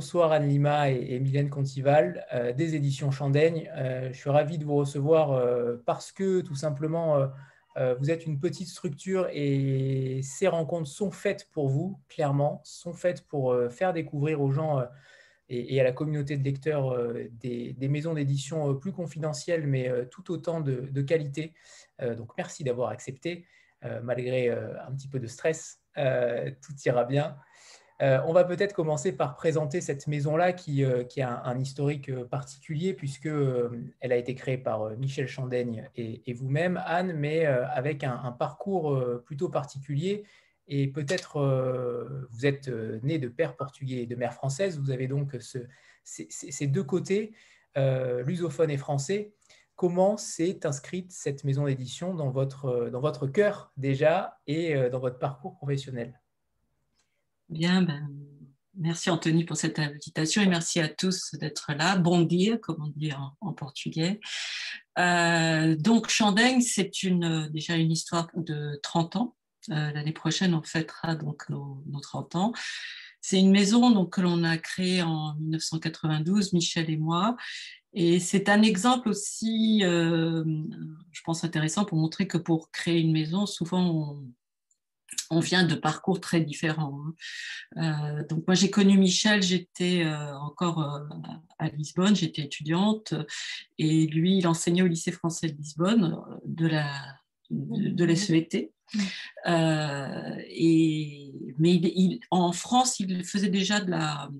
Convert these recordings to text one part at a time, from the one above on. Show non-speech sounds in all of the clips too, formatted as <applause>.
bonsoir Anne Lima et, Mylène Contival des éditions Chandaigne. je suis ravi de vous recevoir parce que tout simplement vous êtes une petite structure et ces rencontres sont faites pour vous, clairement, sont faites pour faire découvrir aux gens et, à la communauté de lecteurs des, maisons d'édition plus confidentielles, mais tout autant de qualité. donc merci d'avoir accepté. Euh, malgré euh, un petit peu de stress. Euh, tout ira bien. On va peut-être commencer par présenter cette maison-là qui, a un, historique particulier puisqu'elle a été créée par Michel Chandaigne et, vous-même, Anne, mais avec un, parcours plutôt particulier. Et peut-être vous êtes né de père portugais et de mère française, vous avez donc ces, deux côtés, lusophone et français. Comment s'est inscrite cette maison d'édition dans votre, euh, dans votre cœur déjà et euh, dans votre parcours professionnel? Bien, ben, merci Anthony pour cette invitation et merci à tous d'être là. Bon dia, comme on dit en, portugais. Euh, donc, Chandaigne, c'est déjà une histoire de 30 ans. L'année prochaine, on fêtera donc nos, nos 30 ans. C'est une maison donc, que l'on a créée en 1992, Michel et moi, et c'est un exemple aussi, euh, je pense, intéressant pour montrer que pour créer une maison, souvent, on, vient de parcours très différents. Hein. Euh, donc moi, j'ai connu Michel, j'étais euh, encore à Lisbonne, j'étais étudiante, et lui, il enseignait au lycée français de Lisbonne, de la de, la SET. et, mais il, en France, il faisait déjà de la,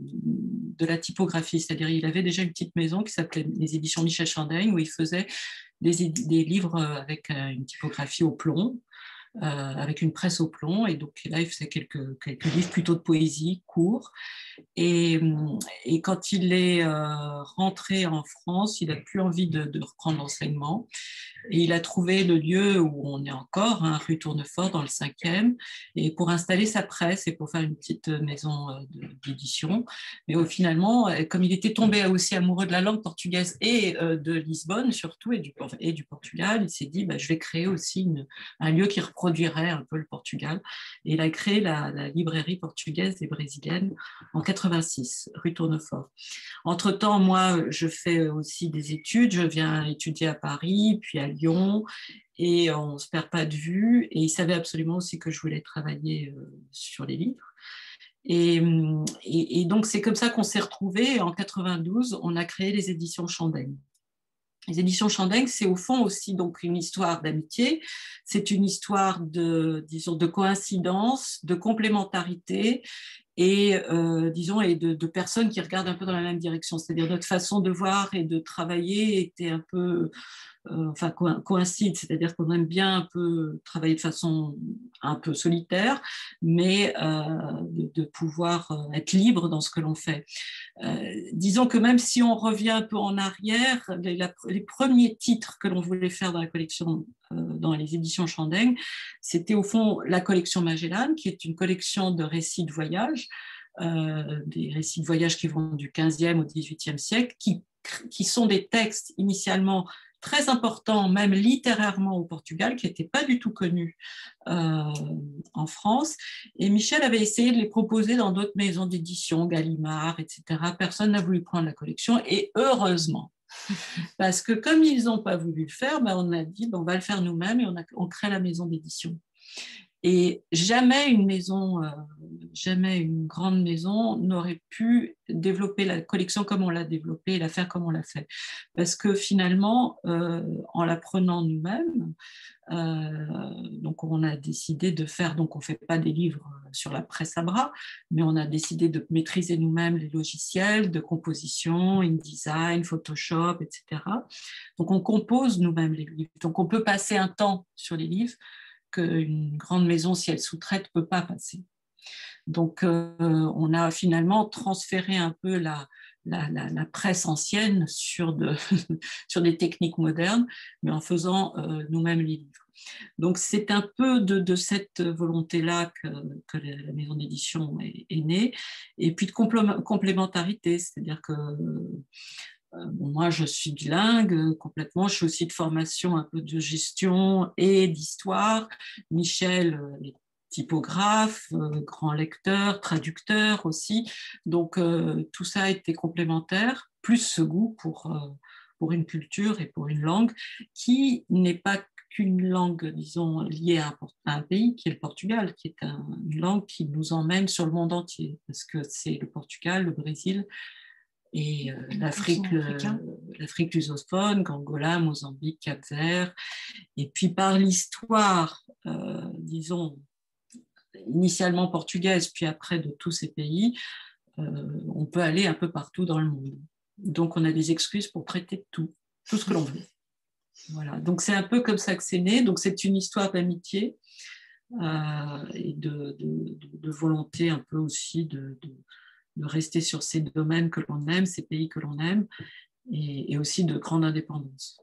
de la typographie, c'est-à-dire il avait déjà une petite maison qui s'appelait les éditions Michel Chandaigne où il faisait des, des livres avec euh, une typographie au plomb. Euh, avec une presse au plomb. Et donc là, il faisait quelques, quelques livres plutôt de poésie, courts. Et, et quand il est euh, rentré en France, il n'a plus envie de, de reprendre l'enseignement. Il a trouvé le lieu où on est encore, hein, rue Tournefort, dans le 5e, et pour installer sa presse et pour faire une petite maison euh, d'édition. Mais finalement, comme il était tombé aussi amoureux de la langue portugaise et de Lisbonne surtout, et du, Portugal, il s'est dit, bah, je vais créer aussi un lieu qui produirait un peu le Portugal. Et il a créé la, librairie portugaise et brésilienne en 86, rue Tournefort. Entre-temps, moi, je fais aussi des études. Je viens étudier à Paris, puis à Lyon, et on ne se perd pas de vue. Et il savait absolument aussi que je voulais travailler euh, sur les livres. Et, et, et donc, c'est comme ça qu'on s'est retrouvés. En 92, on a créé les éditions Chandaigne. Les éditions Chandeng, c'est au fond aussi donc une histoire d'amitié. C'est une histoire de, disons, de coïncidence, de complémentarité et, euh, disons, et de, personnes qui regardent un peu dans la même direction. C'est-à-dire notre façon de voir et de travailler était un peu euh, enfin coïncide, c'est-à-dire qu'on aime bien un peu travailler de façon un peu solitaire, mais euh, de, pouvoir euh, être libre dans ce que l'on fait. disons que même si on revient un peu en arrière, les, premiers titres que l'on voulait faire dans la collection, dans les éditions Chandeng, c'était au fond la collection Magellan, qui est une collection de récits de voyage. des récits de voyage qui vont du 15e au 18e siècle, qui, qui sont des textes initialement très important, même littérairement au Portugal, qui n'était pas du tout connu euh, en France. Et Michel avait essayé de les proposer dans d'autres maisons d'édition, Gallimard, etc. Personne n'a voulu prendre la collection, et heureusement. <laughs> Parce que comme ils n'ont pas voulu le faire, ben on a dit ben on va le faire nous-mêmes et on, a, on crée la maison d'édition. Et jamais une maison, euh, jamais une grande maison n'aurait pu développer la collection comme on l'a développée et la faire comme on l'a fait. Parce que finalement, euh, en la prenant nous-mêmes, euh, donc on a décidé de faire, donc on fait pas des livres sur la presse à bras, mais on a décidé de maîtriser nous-mêmes les logiciels de composition, InDesign, Photoshop, etc. Donc on compose nous-mêmes les livres. Donc on peut passer un temps sur les livres qu'une grande maison, si elle sous-traite, ne peut pas passer. Donc, euh, on a finalement transféré un peu la, la, presse ancienne sur, de, <laughs> sur, des techniques modernes, mais en faisant euh, nous-mêmes les livres. Donc, c'est un peu de, cette volonté-là que, que, la maison d'édition est, est, née, et puis de complémentarité, c'est-à-dire que moi, je suis bilingue euh, complètement. Je suis aussi de formation un peu de gestion et d'histoire. Michel euh, est typographe, grand lecteur, traducteur aussi. Donc tout ça était complémentaire, plus ce goût pour, pour une culture et pour une langue qui n'est pas qu'une langue, disons, liée à un, pays qui est le Portugal, qui est une langue qui nous emmène sur le monde entier, parce que c'est le Portugal, le Brésil et euh, l'Afrique, l'Afrique lusophone, Angola, Mozambique, Cap-Vert. Et puis par l'histoire, euh, disons, initialement portugaise, puis après de tous ces pays, euh, on peut aller un peu partout dans le monde. Donc on a des excuses pour traiter tout, tout ce que l'on veut. Voilà, donc c'est un peu comme ça que c'est né. Donc c'est une histoire d'amitié euh, et de, volonté un peu aussi de, rester sur ces domaines que l'on aime, ces pays que l'on aime, et, aussi de grande indépendance.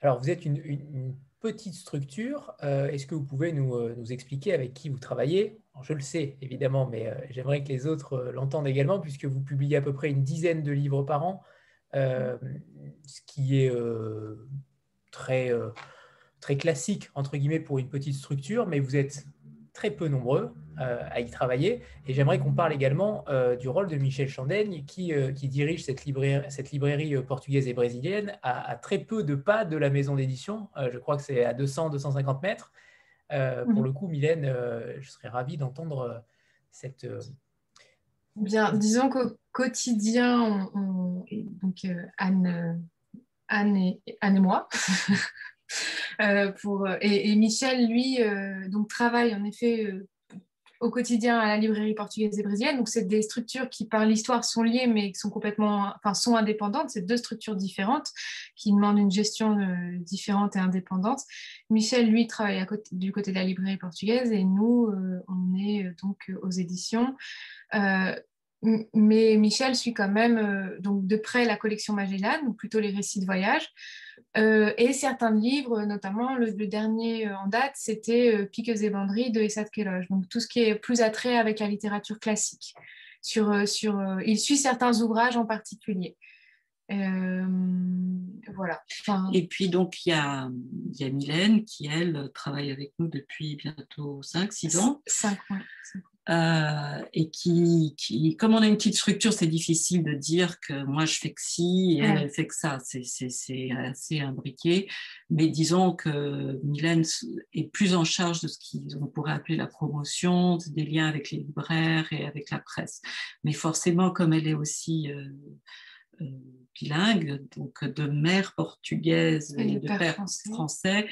Alors vous êtes une, petite structure. Euh, est-ce que vous pouvez nous, euh, nous, expliquer avec qui vous travaillez? Je le sais évidemment, mais j'aimerais que les autres l'entendent également, puisque vous publiez à peu près une dizaine de livres par an. Euh, ce qui est euh, très, euh, très classique, entre guillemets, pour une petite structure, mais vous êtes très peu nombreux à y travailler. Et j'aimerais qu'on parle également du rôle de Michel Chandaigne, qui, qui dirige cette librairie, cette librairie portugaise et brésilienne à, très peu de pas de la maison d'édition. je crois que c'est à 200-250 mètres. Pour mhm. le coup, Mylène, je serais ravi d'entendre cette, Bien, disons qu'au quotidien, donc euh, Anne, Anne, et, Anne et moi, euh, <laughs> pour, et, Michel, lui, euh, donc travaille en effet au quotidien à la librairie portugaise et brésilienne. Donc, c'est des structures qui, par l'histoire, sont liées, mais qui sont complètement, enfin, sont indépendantes. C'est deux structures différentes qui demandent une gestion différente et indépendante. Michel, lui, travaille du côté de la librairie portugaise et nous, on est donc aux éditions. Euh, mais Michel suit quand même euh, donc de près la collection Magellan, ou plutôt les récits de voyage, euh, et certains livres, notamment le, dernier en date, c'était Piques et banderies de Essat Keloge. Donc tout ce qui est plus attrait avec la littérature classique. Sur, sur, il suit certains ouvrages en particulier. voilà. et puis donc il y a, y a Mylène qui, elle, travaille avec nous depuis bientôt 5-6 ans. 5, oui. Euh, et qui, qui, comme on a une petite structure, c'est difficile de dire que moi je fais que ci et elle, fait que ça. C'est assez imbriqué. Mais disons que Mylène est plus en charge de ce qu'on pourrait appeler la promotion, des liens avec les libraires et avec la presse. Mais forcément, comme elle est aussi euh, euh, bilingue, donc de mère portugaise et, de père français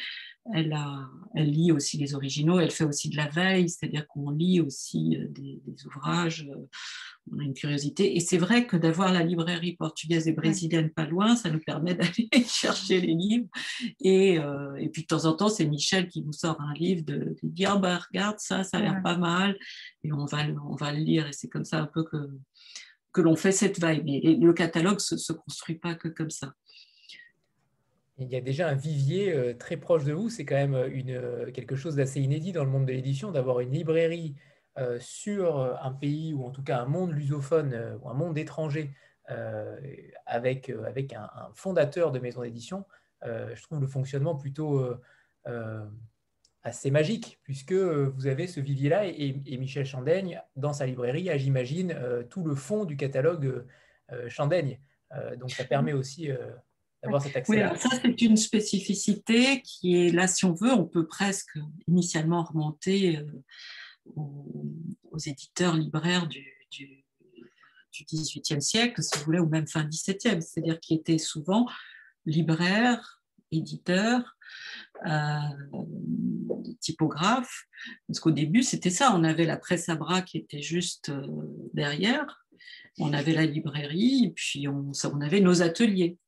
elle, a, elle lit aussi les originaux, elle fait aussi de la veille, c'est-à-dire qu'on lit aussi euh, des, ouvrages, euh, on a une curiosité. Et c'est vrai que d'avoir la librairie portugaise et brésilienne pas loin, ça nous permet <laughs> d'aller chercher les livres. Et, euh, et, puis de temps en temps, c'est Michel qui nous sort un livre, de, de dire bah, regarde ça, ça a l'air pas mal, et on va, on va le lire. Et c'est comme ça un peu que, que l'on fait cette veille. Mais le catalogue ne se, se construit pas que comme ça il y a déjà un vivier euh, très proche de vous. C'est quand même euh, une, euh, quelque chose d'assez inédit dans le monde de l'édition d'avoir une librairie sur un pays ou en tout cas un monde lusophone ou un monde étranger avec, avec un, fondateur de maison d'édition. je trouve le fonctionnement plutôt assez magique puisque vous avez ce vivier-là et, et, Michel Chandaigne, dans sa librairie, a, j'imagine, tout le fond du catalogue Chandaigne. donc ça permet aussi oui, ça, c'est une spécificité qui est là, si on veut, on peut presque initialement remonter euh, aux, éditeurs libraires du, du, siècle, si vous voulez, ou même fin XVIIe, c'est-à-dire qui étaient souvent libraires, éditeurs, euh, typographes, parce qu'au début, c'était ça, on avait la presse à bras qui était juste euh, derrière, on avait la librairie, et puis on avait nos ateliers.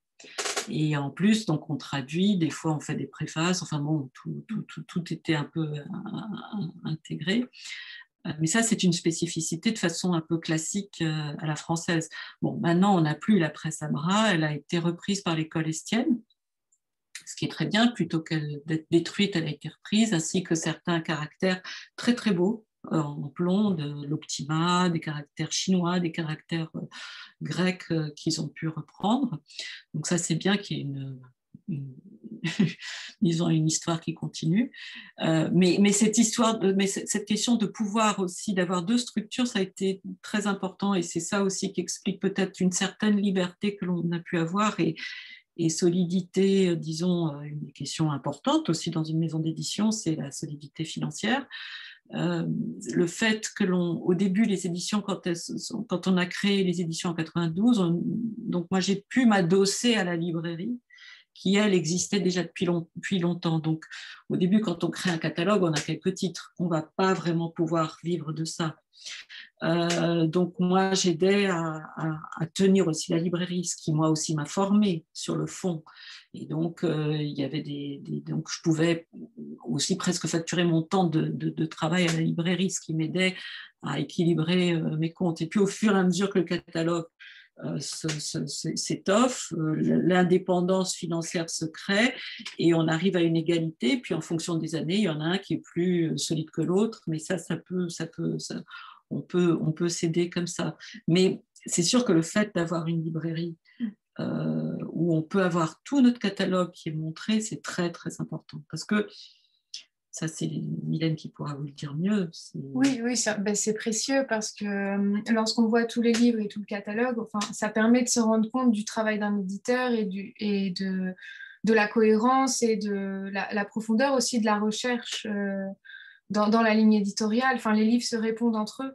Et en plus, donc on traduit, des fois on fait des préfaces, enfin bon, tout, tout, tout, était un peu euh, intégré. Euh, mais ça, c'est une spécificité de façon un peu classique euh, à la française. Bon, maintenant, on n'a plus la presse à bras, elle a été reprise par l'école estienne, ce qui est très bien, plutôt qu'elle d'être détruite, elle a été reprise, ainsi que certains caractères très très beaux en plomb de l'optima, des caractères chinois, des caractères euh, grecs euh, qu'ils ont pu reprendre. Donc ça, c'est bien qu'il y ait une, <laughs> histoire qui continue. Euh, mais, cette histoire, mais cette question de pouvoir aussi, d'avoir deux structures, ça a été très important et c'est ça aussi qui explique peut-être une certaine liberté que l'on a pu avoir et solidité, disons, une question importante aussi dans une maison d'édition, c'est la solidité financière. Euh, le fait que l'on, au début, les éditions, quand, on a créé les éditions en 92, donc moi j'ai pu m'adosser à la librairie qui, elle, existait déjà depuis, longtemps. Donc, au début, quand on crée un catalogue, on a quelques titres. On ne va pas vraiment pouvoir vivre de ça. Euh, donc, moi, j'aidais à, à, tenir aussi la librairie, ce qui, moi aussi, m'a formé sur le fond. Et donc, euh, il y avait des, donc, je pouvais aussi presque facturer mon temps de, travail à la librairie, ce qui m'aidait à équilibrer euh, mes comptes. Et puis, au fur et à mesure que le catalogue euh, s'étoffe, l'indépendance financière se crée et on arrive à une égalité. Puis, en fonction des années, il y en a un qui est plus solide que l'autre, mais ça, ça peut, ça peut, on peut, on peut s'aider comme ça. Mais c'est sûr que le fait d'avoir une librairie euh, où on peut avoir tout notre catalogue qui est montré, c'est très très important. Parce que ça, c'est Mylène qui pourra vous le dire mieux. Oui, oui, ben, c'est précieux parce que euh, lorsqu'on voit tous les livres et tout le catalogue, enfin, ça permet de se rendre compte du travail d'un éditeur et, du, et de, de la cohérence et de la, profondeur aussi de la recherche euh, dans, dans, la ligne éditoriale. Enfin, les livres se répondent entre eux.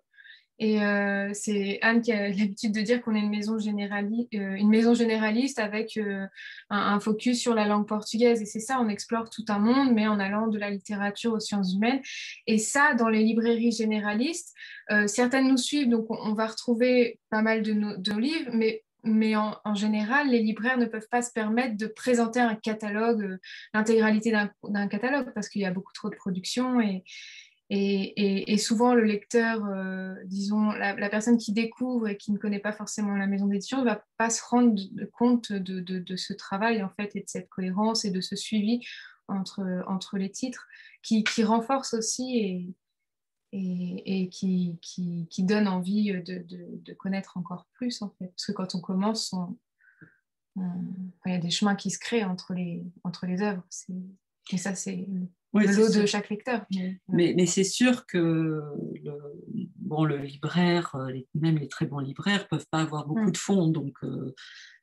Et euh, c'est Anne qui a <laughs> l'habitude de dire qu'on est une maison, généraliste, euh, une maison généraliste avec euh, un, focus sur la langue portugaise. Et c'est ça, on explore tout un monde, mais en allant de la littérature aux sciences humaines. Et ça, dans les librairies généralistes, certaines nous suivent, donc on, va retrouver pas mal de nos, livres, mais en, général, les libraires ne peuvent pas se permettre de présenter un catalogue, l'intégralité d'un catalogue, parce qu'il y a beaucoup trop de production et, et, souvent, le lecteur, euh, disons, la, personne qui découvre et qui ne connaît pas forcément la maison d'édition ne va pas se rendre compte de, ce travail, en fait, et de cette cohérence et de ce suivi entre, les titres qui, renforce aussi et, qui, donne envie de, connaître encore plus, en fait. Parce que quand on commence, il y a des chemins qui se créent entre les, entre les œuvres. Et ça, c'est de chaque lecteur. Mais, c'est sûr que le, bon, le libraire, euh, même les très bons libraires, ne peuvent pas avoir beaucoup mm. de fonds. Donc, euh,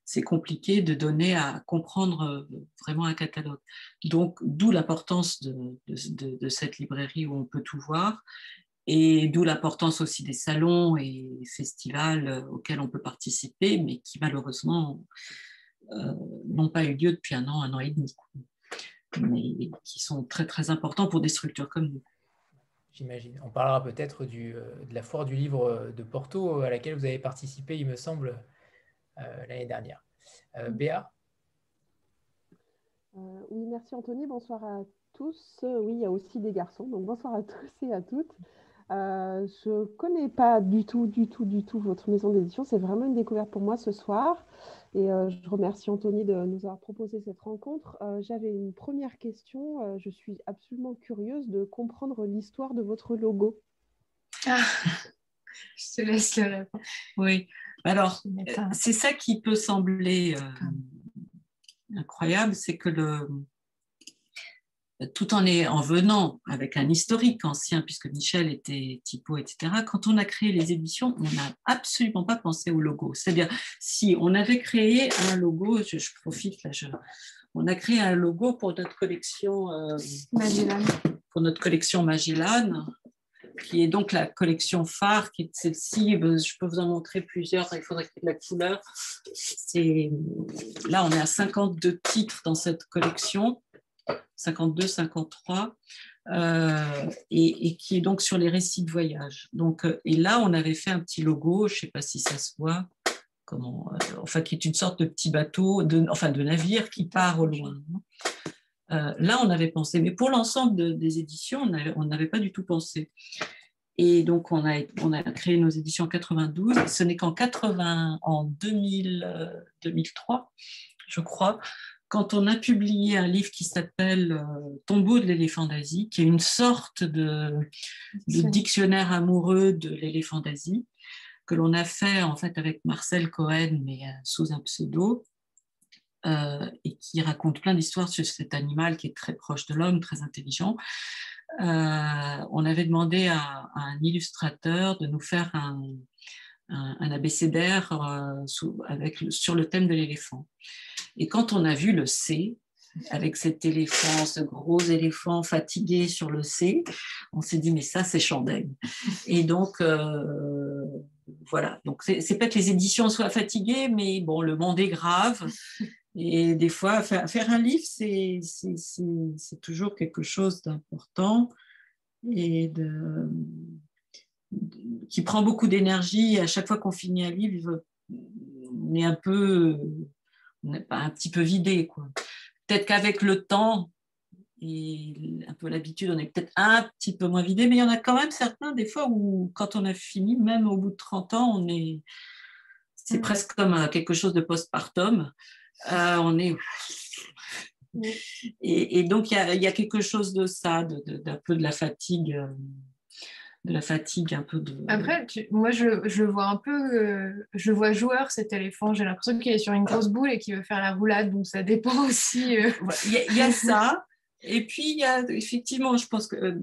c'est compliqué de donner à comprendre euh, vraiment un catalogue. Donc, d'où l'importance de, de, cette librairie où on peut tout voir. Et d'où l'importance aussi des salons et festivals auxquels on peut participer, mais qui malheureusement n'ont pas eu lieu depuis un an, un an et demi mais qui sont très très importants pour des structures comme nous. J'imagine. On parlera peut-être euh, de la foire du livre euh, de Porto à laquelle vous avez participé, il me semble, euh, l'année dernière. Béa Oui, merci Anthony. Bonsoir à tous. Oui, il y a aussi des garçons, donc bonsoir à tous et à toutes. Je ne connais pas du tout, du tout, du tout votre maison d'édition. C'est vraiment une découverte pour moi ce soir. Et euh, je remercie Anthony de nous avoir proposé cette rencontre. Euh, j'avais une première question. Euh, je suis absolument curieuse de comprendre l'histoire de votre logo. Ah, <laughs> je te laisse le répondre. Oui, alors c'est ça qui peut sembler incroyable, c'est que le, tout en, en venant avec un historique ancien, puisque Michel était typo, etc., quand on a créé les éditions, on n'a absolument pas pensé au logo. C'est-à-dire, si on avait créé un logo, je, profite là, je, on a créé un logo pour notre collection euh, Magellan. Pour notre collection Magellan, qui est donc la collection phare, qui est celle-ci. Je peux vous en montrer plusieurs, il faudrait qu'il y ait de la couleur. Là, on est à 52 titres dans cette collection. 52, 53, euh, et, qui est donc sur les récits de voyage. Donc, euh, et là, on avait fait un petit logo, je ne sais pas si ça se voit, comment, euh, enfin, qui est une sorte de petit bateau, de, enfin de navire qui part au loin. là, on avait pensé, mais pour l'ensemble des éditions, on n'avait pas du tout pensé. Et donc, on a, créé nos éditions en 92. Ce n'est qu'en 80, en 2000, 2003, je crois, quand on a publié un livre qui s'appelle euh, Tombeau de l'éléphant d'Asie, qui est une sorte de, dictionnaire amoureux de l'éléphant d'Asie, que l'on a fait en fait avec Marcel Cohen, mais euh, sous un pseudo. et qui raconte plein d'histoires sur cet animal qui est très proche de l'homme, très intelligent. on avait demandé à, un illustrateur de nous faire un, un, abécédaire avec, sur le thème de l'éléphant. Et quand on a vu le C, avec cet éléphant, ce gros éléphant fatigué sur le C, on s'est dit mais ça c'est Chandaigne. Et donc euh, voilà, donc c'est pas que les éditions soient fatiguées, mais bon le monde est grave. Et des fois, faire un livre, c'est toujours quelque chose d'important et qui prend beaucoup d'énergie. À chaque fois qu'on finit un livre, on est un peu, un petit peu vidé. Peut-être qu'avec le temps et un peu l'habitude, on est peut-être un petit peu moins vidé, mais il y en a quand même certains, des fois, où quand on a fini, même au bout de 30 ans, on est. C'est presque comme euh, quelque chose de postpartum. Euh, on est. Et, donc, il y, a, quelque chose de ça, d'un peu de la fatigue. De la fatigue, un peu de. Après, moi, je, je, vois un peu, euh, je vois joueur cet éléphant. J'ai l'impression qu'il est sur une grosse boule et qu'il veut faire la roulade, donc ça dépend <laughs> aussi. Euh. Il y, a ça. Et puis, il y a effectivement, je pense que euh,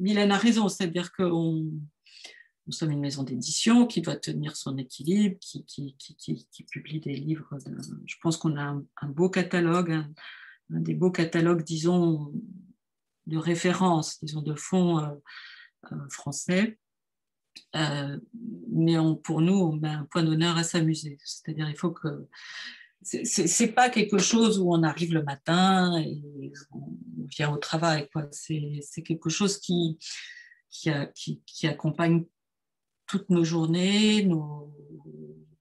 Mylène a raison, c'est-à-dire que nous sommes une maison d'édition qui doit tenir son équilibre, qui, qui, qui, qui publie des livres. je pense qu'on a un, beau catalogue, un, des beaux catalogues, disons, de référence, disons, de fond euh, français. Euh, mais pour nous, on met un point d'honneur à s'amuser. C'est-à-dire, il faut que c'est pas quelque chose où on arrive le matin et on vient au travail. C'est quelque chose qui, qui, accompagne toutes nos journées, nos,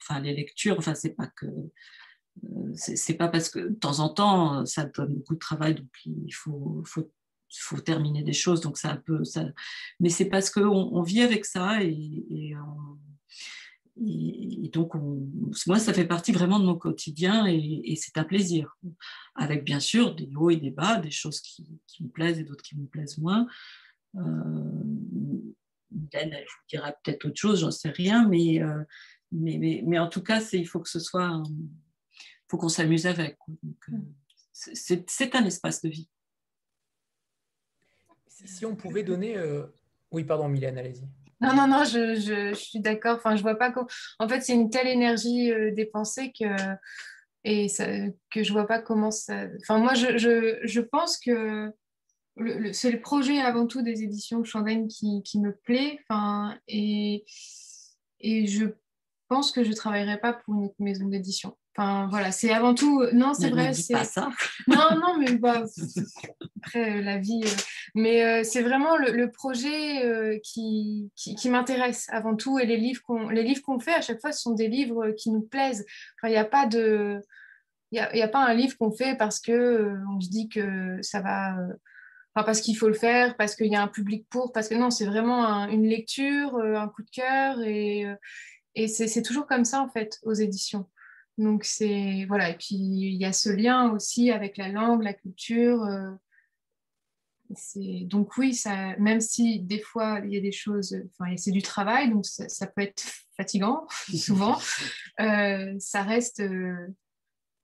enfin les lectures. Enfin, c'est pas que euh, c'est pas parce que de temps en temps ça donne beaucoup de travail, donc il faut, faut terminer des choses, donc c'est un peu ça. Mais c'est parce qu'on on vit avec ça et, donc moi ça fait partie vraiment de mon quotidien et, c'est un plaisir. Avec bien sûr des hauts et des bas, des choses qui, me plaisent et d'autres qui me plaisent moins. Euh, je vous dirai peut-être autre chose, j'en sais rien, mais, euh, mais, mais, en tout cas, il faut que ce soit, il faut qu'on s'amuse avec. Euh, c'est un espace de vie si on pouvait donner. Euh, oui, pardon, Mylène, allez-y. Non, non, non, je, suis d'accord. Enfin, je vois pas comment. En fait, c'est une telle énergie euh, dépensée que et ça, que je vois pas comment ça. Enfin, moi, je, pense que c'est le projet avant tout des éditions Chandaigne qui, qui me plaît. Enfin, et, et je pense que je travaillerai pas pour une maison d'édition. Enfin, voilà, c'est avant tout. Non, c'est vrai. C'est pas ça. <laughs> Non, non, mais bah, après euh, la vie. Euh, mais euh, c'est vraiment le, projet qui, qui, m'intéresse avant tout. Et les livres qu'on les livres qu'on fait à chaque fois, ce sont des livres qui nous plaisent. il n'y a pas de. Il n'y a, a, pas un livre qu'on fait parce que on se dit que ça va. Enfin, parce qu'il faut le faire, parce qu'il y a un public pour, parce que non, c'est vraiment une lecture, un coup de cœur, et, et c'est toujours comme ça en fait aux éditions. Donc c'est voilà, et puis il y a ce lien aussi avec la langue, la culture. Euh, donc oui, ça, même si des fois il y a des choses, enfin c'est du travail, donc ça, peut être fatigant <laughs> souvent, euh, ça reste, euh,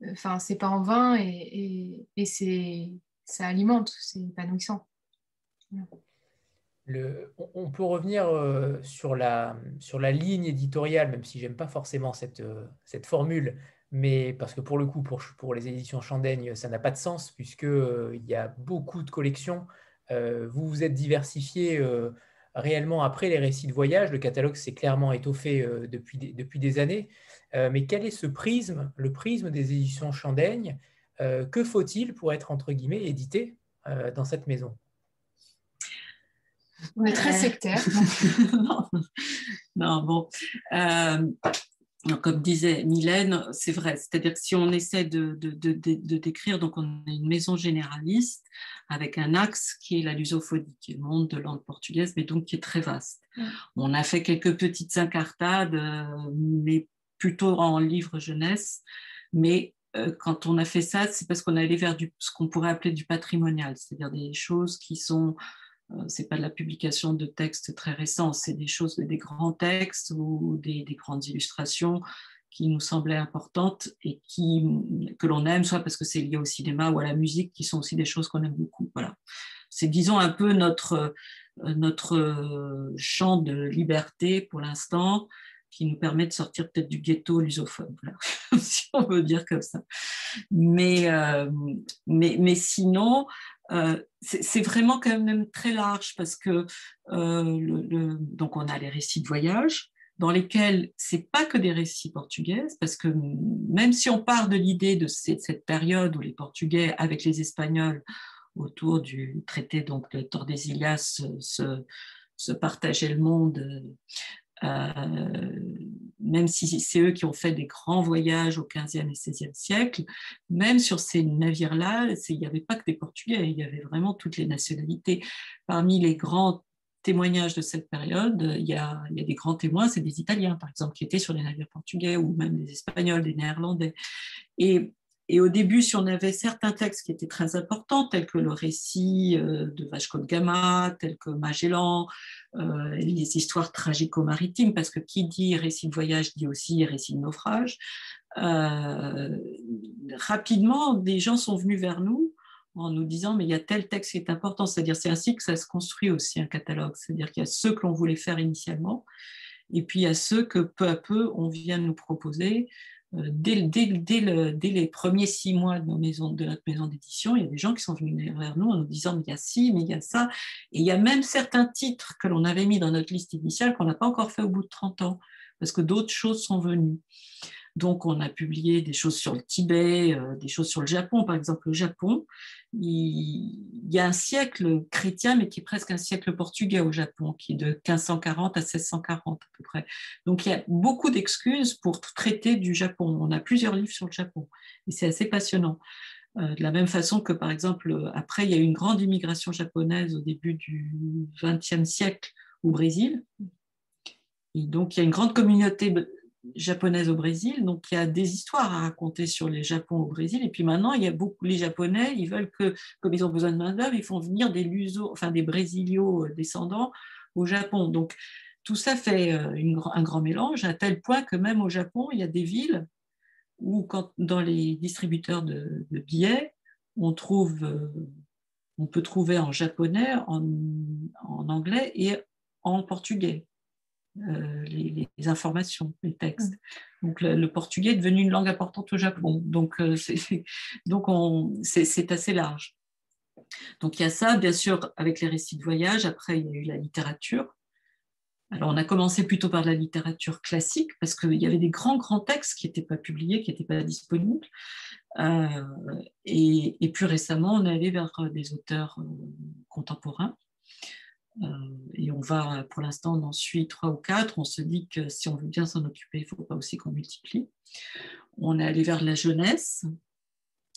enfin c'est pas en vain et, et, c'est ça alimente, c'est épanouissant. On peut revenir sur, la, sur la ligne éditoriale, même si j'aime pas forcément cette, cette formule, mais parce que pour le coup, pour, les éditions Chandaigne, ça n'a pas de sens, puisqu'il il y a beaucoup de collections. vous vous êtes diversifié réellement après les récits de voyage. Le catalogue s'est clairement étoffé depuis, des, depuis des années. mais quel est ce prisme, le prisme des éditions Chandaigne Que faut-il pour être, entre guillemets, édité dans cette maison? On est très euh, sectaire. <laughs> non. bon. Euh, comme disait Mylène, c'est vrai. C'est-à-dire que si on essaie de, de, décrire, donc on a une maison généraliste avec un axe qui est la lusophonie, qui est le monde de langue portugaise, mais donc qui est très vaste. On a fait quelques petites incartades, euh, mais plutôt en livre jeunesse. Mais quand on a fait ça, c'est parce qu'on allait vers du, ce qu'on pourrait appeler du patrimonial, c'est-à-dire des choses qui sont c'est pas de la publication de textes très récents, c'est des choses, des grands textes ou des, grandes illustrations qui nous semblaient importantes et qui, que l'on aime, soit parce que c'est lié au cinéma ou à la musique, qui sont aussi des choses qu'on aime beaucoup. Voilà. C'est, disons, un peu notre, notre champ de liberté pour l'instant, qui nous permet de sortir peut-être du ghetto lusophone, <laughs> si on veut dire comme ça. Mais, euh, mais, mais, sinon, euh, c'est vraiment quand même très large parce que euh, donc on a les récits de voyage dans lesquels c'est pas que des récits portugais, parce que même si on part de l'idée de cette, période où les Portugais avec les Espagnols autour du traité donc de Tordesillas se, se partageaient le monde même si c'est eux qui ont fait des grands voyages au 15e et 16e siècle, même sur ces navires-là, il n'y avait pas que des Portugais, il y avait vraiment toutes les nationalités. Parmi les grands témoignages de cette période, il y a, il y a des grands témoins, c'est des Italiens, par exemple, qui étaient sur les navires portugais, ou même des Espagnols, des Néerlandais. Et et au début, si on avait certains textes qui étaient très importants, tels que le récit euh, de de Gama, tels que Magellan, euh, les histoires tragico-maritimes, parce que qui dit récit de voyage dit aussi récit de naufrage, euh, rapidement, des gens sont venus vers nous en nous disant mais il y a tel texte qui est important. C'est-à-dire c'est ainsi que ça se construit aussi un catalogue. C'est-à-dire qu'il y a ceux que l'on voulait faire initialement, et puis il y a ceux que peu à peu on vient nous proposer euh, dès, les premiers six mois de, notre maison d'édition, il y a des gens qui sont venus vers nous en nous disant mais il y a ci, mais il y a ça. Et il y a même certains titres que l'on avait mis dans notre liste initiale qu'on n'a pas encore fait au bout de 30 ans, parce que d'autres choses sont venues. Donc, on a publié des choses sur le Tibet, euh, des choses sur le Japon. Par exemple, le Japon, il, y a un siècle chrétien, mais qui est presque un siècle portugais au Japon, qui est de 1540 à 1640 à peu près. Donc, il y a beaucoup d'excuses pour traiter du Japon. On a plusieurs livres sur le Japon, et c'est assez passionnant. Euh, de la même façon que, par exemple, après, il y a eu une grande immigration japonaise au début du XXe siècle au Brésil. Et donc, il y a une grande communauté japonaise au Brésil, donc il y a des histoires à raconter sur les Japon au Brésil. Et puis maintenant, il y a beaucoup les Japonais, ils veulent que, comme ils ont besoin de main d'œuvre, ils font venir des luso, enfin des Brésilios descendants au Japon. Donc tout ça fait euh, un grand mélange à tel point que même au Japon, il y a des villes où, quand, dans les distributeurs de, billets, on trouve, euh, on peut trouver en japonais, en anglais et en portugais. Euh, les, informations, les textes. Mm. Donc le, portugais est devenu une langue importante au Japon. Donc euh, <laughs> c'est assez large. Donc il y a ça, bien sûr, avec les récits de voyage. Après, il y a eu la littérature. Alors on a commencé plutôt par la littérature classique parce qu'il y avait des grands, grands textes qui n'étaient pas publiés, qui n'étaient pas disponibles. Euh, et, et, plus récemment, on est allé vers des auteurs contemporains. Euh, et on va, pour l'instant, on en suit trois ou quatre. On se dit que si on veut bien s'en occuper, il ne faut pas aussi qu'on multiplie. On est allé vers la jeunesse.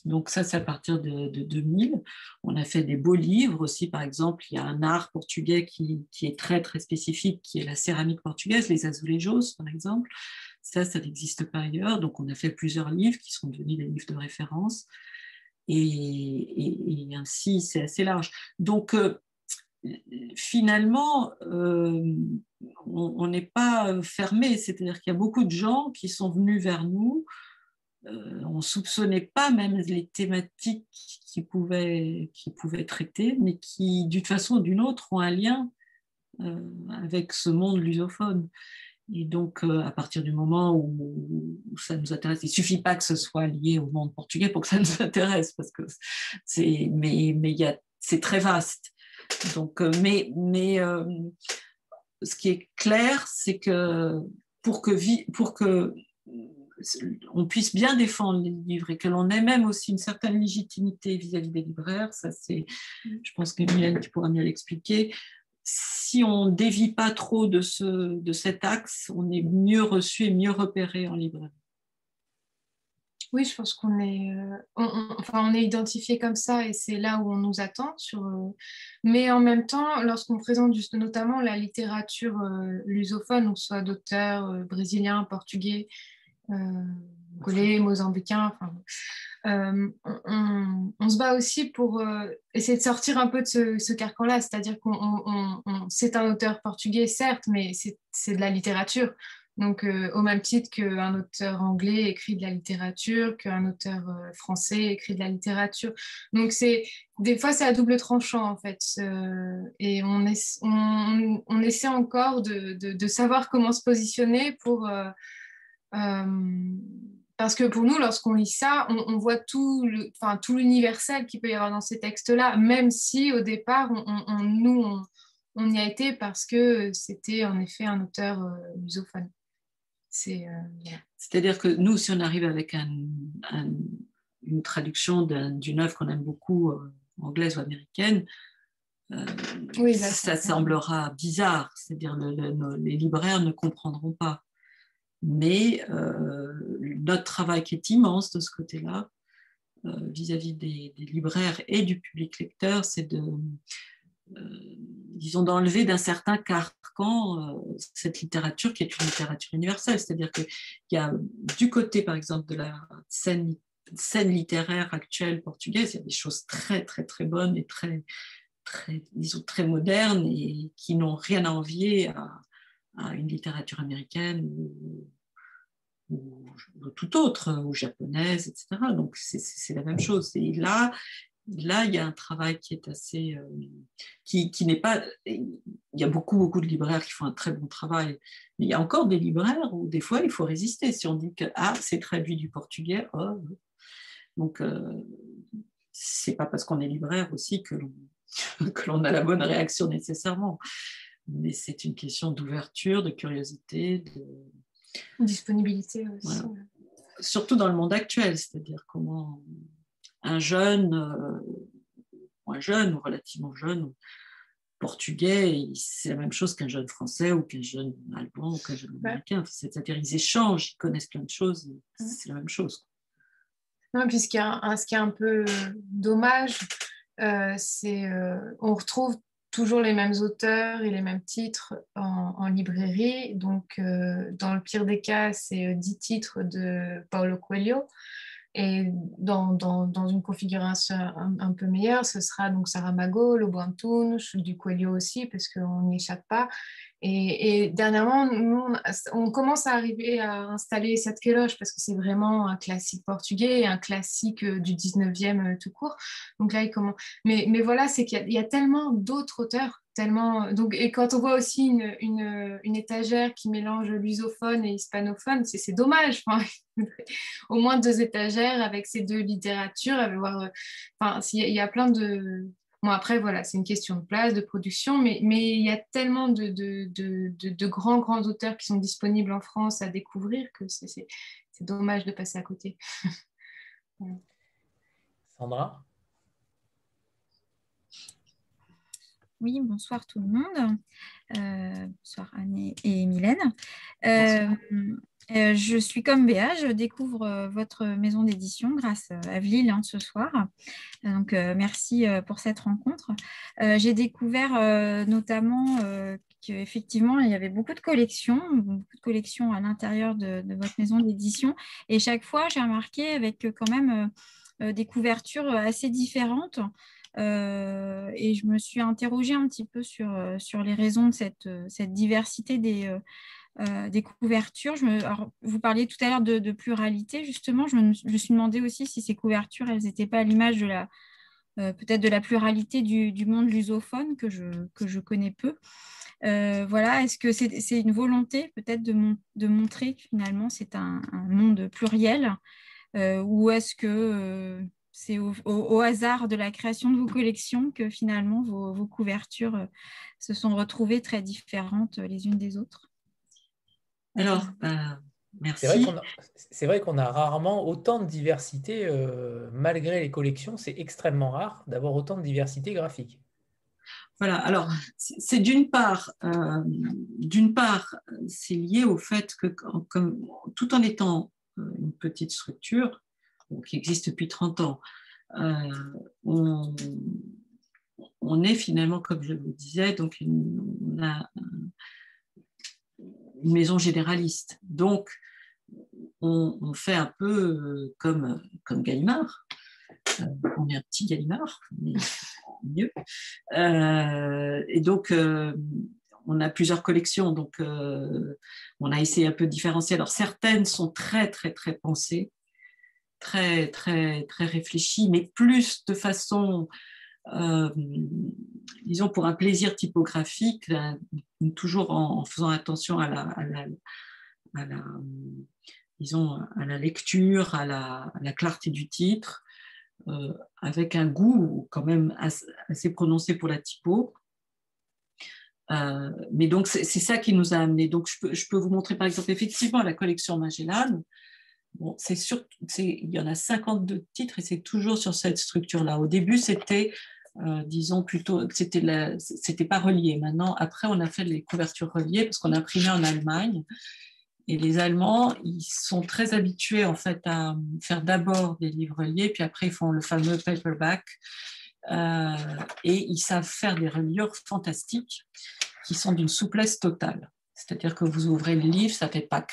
Donc ça, c'est à partir de, 2000. On a fait des beaux livres aussi. Par exemple, il y a un art portugais qui, est très, très spécifique, qui est la céramique portugaise, les azulejos, par exemple. Ça, ça n'existe pas ailleurs. Donc on a fait plusieurs livres qui sont devenus des livres de référence. Et, ainsi, c'est assez large. Donc, euh, finalement, euh, on n'est pas fermé, c'est-à-dire qu'il y a beaucoup de gens qui sont venus vers nous. Euh, on ne soupçonnait pas même les thématiques qu'ils pouvaient, pouvaient traiter, mais qui, d'une façon ou d'une autre, ont un lien euh, avec ce monde lusophone. Et donc, à partir du moment où, ça nous intéresse, il ne suffit pas que ce soit lié au monde portugais pour que ça nous <laughs> intéresse, parce que mais, mais c'est très vaste. Donc, euh, mais euh, ce qui est clair, c'est que pour que, on puisse bien défendre les livres et que l'on ait même aussi une certaine légitimité vis-à-vis des libraires, ça c'est, je pense que Mylène, tu pourras mieux l'expliquer. Si on ne dévie pas trop de, de cet axe, on est mieux reçu et mieux repéré en librairie. Oui, je pense qu'on est, euh, enfin, on est identifié comme ça et c'est là où on nous attend. Sur, euh, mais en même temps, lorsqu'on présente juste, notamment la littérature euh, lusophone, ou soit d'auteurs brésiliens, portugais, congolais, mozambicains, enfin, on, se bat aussi pour essayer de sortir un peu de ce, ce carcan-là, c'est-à-dire qu'on c'est un auteur portugais, certes, mais c'est de la littérature. Donc, euh, au même titre qu'un auteur anglais écrit de la littérature, qu'un auteur euh, français écrit de la littérature. Donc, c'est des fois, c'est à double tranchant, en fait. Euh, et on, essaie encore de, savoir comment se positionner pour... parce que pour nous, lorsqu'on lit ça, on, voit tout, l'universel qu'il peut y avoir dans ces textes-là, même si au départ, nous, on, y a été parce que c'était en effet un auteur lusophone. Euh, C'est-à-dire que nous, si on arrive avec une traduction d'une œuvre qu'on aime beaucoup, euh, anglaise ou américaine, euh, oui, ça, semblera bizarre. C'est-à-dire que les libraires ne comprendront pas. Mais notre travail qui est immense de ce côté-là, vis-à-vis des, des, libraires et du public lecteur, c'est de, disons, d'enlever d'un certain carcan euh, cette littérature qui est une littérature universelle. C'est-à-dire qu'il y a du côté, par exemple, de la scène, littéraire actuelle portugaise, il y a des choses très, très, très bonnes et très, très, disons, très modernes et qui n'ont rien à envier à, une littérature américaine ou, ou, tout autre, ou japonaise, etc. Donc c'est la même chose. Et là, là, il y a un travail qui est assez. Euh, qui, qui n'est pas. Il y a beaucoup, beaucoup de libraires qui font un très bon travail, mais il y a encore des libraires où des fois il faut résister. Si on dit que ah, c'est traduit du portugais, oh. donc euh, c'est pas parce qu'on est libraire aussi <laughs> que l'on a la bonne réaction nécessairement. Mais c'est une question d'ouverture, de curiosité, de disponibilité aussi. Surtout dans le monde actuel, c'est-à-dire comment un jeune, euh, un jeune ou relativement jeune, portugais, c'est la même chose qu'un jeune français ou qu'un jeune allemand ou qu'un jeune américain. C'est-à-dire ils échangent, ils connaissent plein de choses, c'est la même chose. Non, puis ce qui est un, peu dommage, euh, c'est euh, on retrouve toujours les mêmes auteurs et les mêmes titres en, en librairie. Donc, dans le pire des cas, c'est 10 titres de Paulo Coelho. Et dans, une configuration un, peu meilleure, ce sera donc Saramago, Le du Coelho aussi, parce qu'on n'y échappe pas. Et, dernièrement, nous, on, commence à arriver à installer cette Queloche parce que c'est vraiment un classique portugais, un classique euh, du 19e euh, tout court. Donc là, il commence. Mais voilà, c'est qu'il y, a tellement d'autres auteurs tellement. Donc, et quand on voit aussi une, une, une étagère qui mélange lusophone et hispanophone, c'est dommage. <laughs> Au moins deux étagères avec ces deux littératures. Euh, enfin, y, a plein de. Bon, après, voilà, c'est une question de place, de production, mais, mais il y a tellement de, de, de, de, grands, grands auteurs qui sont disponibles en France à découvrir que c'est dommage de passer à côté. <laughs> Sandra? Oui, bonsoir tout le monde. Euh, bonsoir Anne et Mylène. Euh, euh, je suis comme Béa, je découvre votre maison d'édition grâce à Vlil hein, ce soir. Donc merci pour cette rencontre. J'ai découvert notamment qu'effectivement il y avait beaucoup de collections, beaucoup de collections à l'intérieur de, de, votre maison d'édition. Et chaque fois, j'ai remarqué avec quand même des couvertures assez différentes. Euh, et je me suis interrogée un petit peu sur, euh, sur les raisons de cette, euh, cette diversité des, des couvertures. Me, vous parliez tout à l'heure de, pluralité, justement. Je me, je suis demandé aussi si ces couvertures, elles n'étaient pas à l'image de la peut-être de la pluralité du, du, monde lusophone que je, que je connais peu. voilà, est-ce que c'est une volonté peut-être de, de, montrer que finalement c'est un, monde pluriel ou est-ce que c'est au, hasard de la création de vos collections que finalement vos, couvertures euh, se sont retrouvées très différentes euh, les unes des autres Alors, bah, merci. C'est vrai qu'on a, rarement autant de diversité, euh, malgré les collections, c'est extrêmement rare d'avoir autant de diversité graphique. Voilà, alors c'est d'une part, d'une part, c'est lié au fait que comme, tout en étant une petite structure, qui existe depuis 30 ans, euh, on, est finalement, comme je vous disais, donc une, maison généraliste. Donc, on, fait un peu comme, comme Gallimard. Euh, on est un petit Gallimard, mais mieux. Euh, et donc, on a plusieurs collections, donc on a essayé un peu de différencier. Alors certaines sont très très très pensées, très très très réfléchies, mais plus de façon disons pour un plaisir typographique, toujours en, faisant attention à la, disons, à la lecture, à la, clarté du titre, euh, avec un goût quand même assez, prononcé pour la typo. Euh, mais donc, c'est ça qui nous a amené. Donc, je peux, je peux, vous montrer, par exemple, effectivement, la collection Magellan. Bon, c'est il y en a 52 titres et c'est toujours sur cette structure-là. Au début, c'était, euh, disons plutôt, c'était c'était pas relié. Maintenant, après, on a fait les couvertures reliées parce qu'on a imprimé en Allemagne et les Allemands, ils sont très habitués en fait à faire d'abord des livres liés, puis après ils font le fameux paperback. Euh, et ils savent faire des reliures fantastiques qui sont d'une souplesse totale. C'est-à-dire que vous ouvrez le livre, ça ne fait pas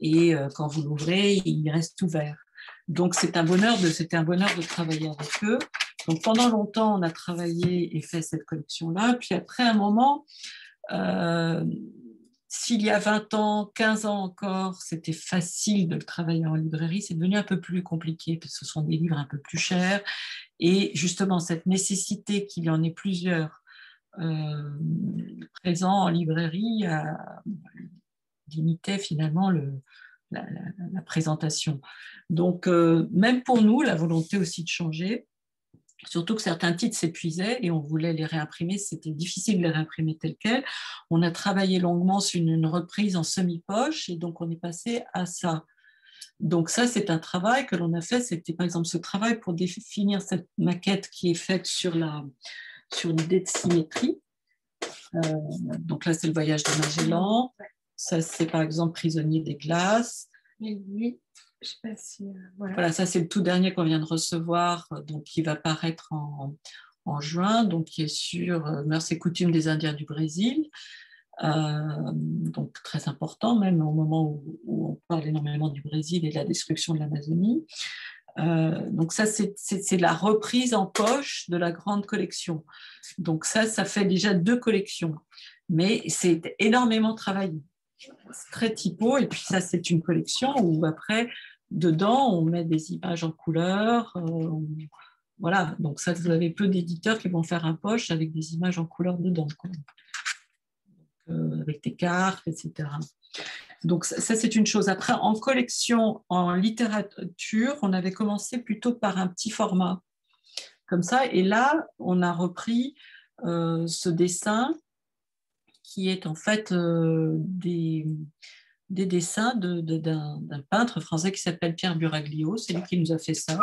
et euh, quand vous l'ouvrez, il reste ouvert. Donc c'est un bonheur de c'était un bonheur de travailler avec eux. Donc pendant longtemps, on a travaillé et fait cette collection-là. Puis après un moment, euh, s'il y a 20 ans, 15 ans encore, c'était facile de le travailler en librairie, c'est devenu un peu plus compliqué parce que ce sont des livres un peu plus chers. Et justement, cette nécessité qu'il y en ait plusieurs euh, présents en librairie limitait finalement la, présentation. Donc, euh, même pour nous, la volonté aussi de changer, Surtout que certains titres s'épuisaient et on voulait les réimprimer, c'était difficile de les réimprimer tels quels. On a travaillé longuement sur une, reprise en semi-poche et donc on est passé à ça. Donc ça, c'est un travail que l'on a fait. C'était par exemple ce travail pour définir cette maquette qui est faite sur sur l'idée de symétrie. Euh, donc là, c'est le voyage de Magellan. Ça, c'est par exemple Prisonnier des glaces. Euh, voilà. ça c'est le tout dernier qu'on vient de recevoir, euh, donc qui va paraître en, juin, donc qui est sur euh, Mœurs et coutumes des Indiens du Brésil. donc très important même au moment où, on parle énormément du Brésil et de la destruction de l'Amazonie. donc ça, c'est la reprise en poche de la grande collection. Donc ça, ça fait déjà deux collections, mais c'est énormément travaillé. Très typo, et puis ça, c'est une collection où après, dedans, on met des images en couleur. Euh, voilà, donc ça, vous avez peu d'éditeurs qui vont faire un poche avec des images en couleur dedans, euh, avec des cartes, etc. Donc ça, c'est une chose. Après, en collection, en littérature, on avait commencé plutôt par un petit format, comme ça. Et là, on a repris euh, ce dessin qui est en fait des, des dessins d'un peintre français qui s'appelle Pierre Buraglio. C'est lui qui nous a fait ça.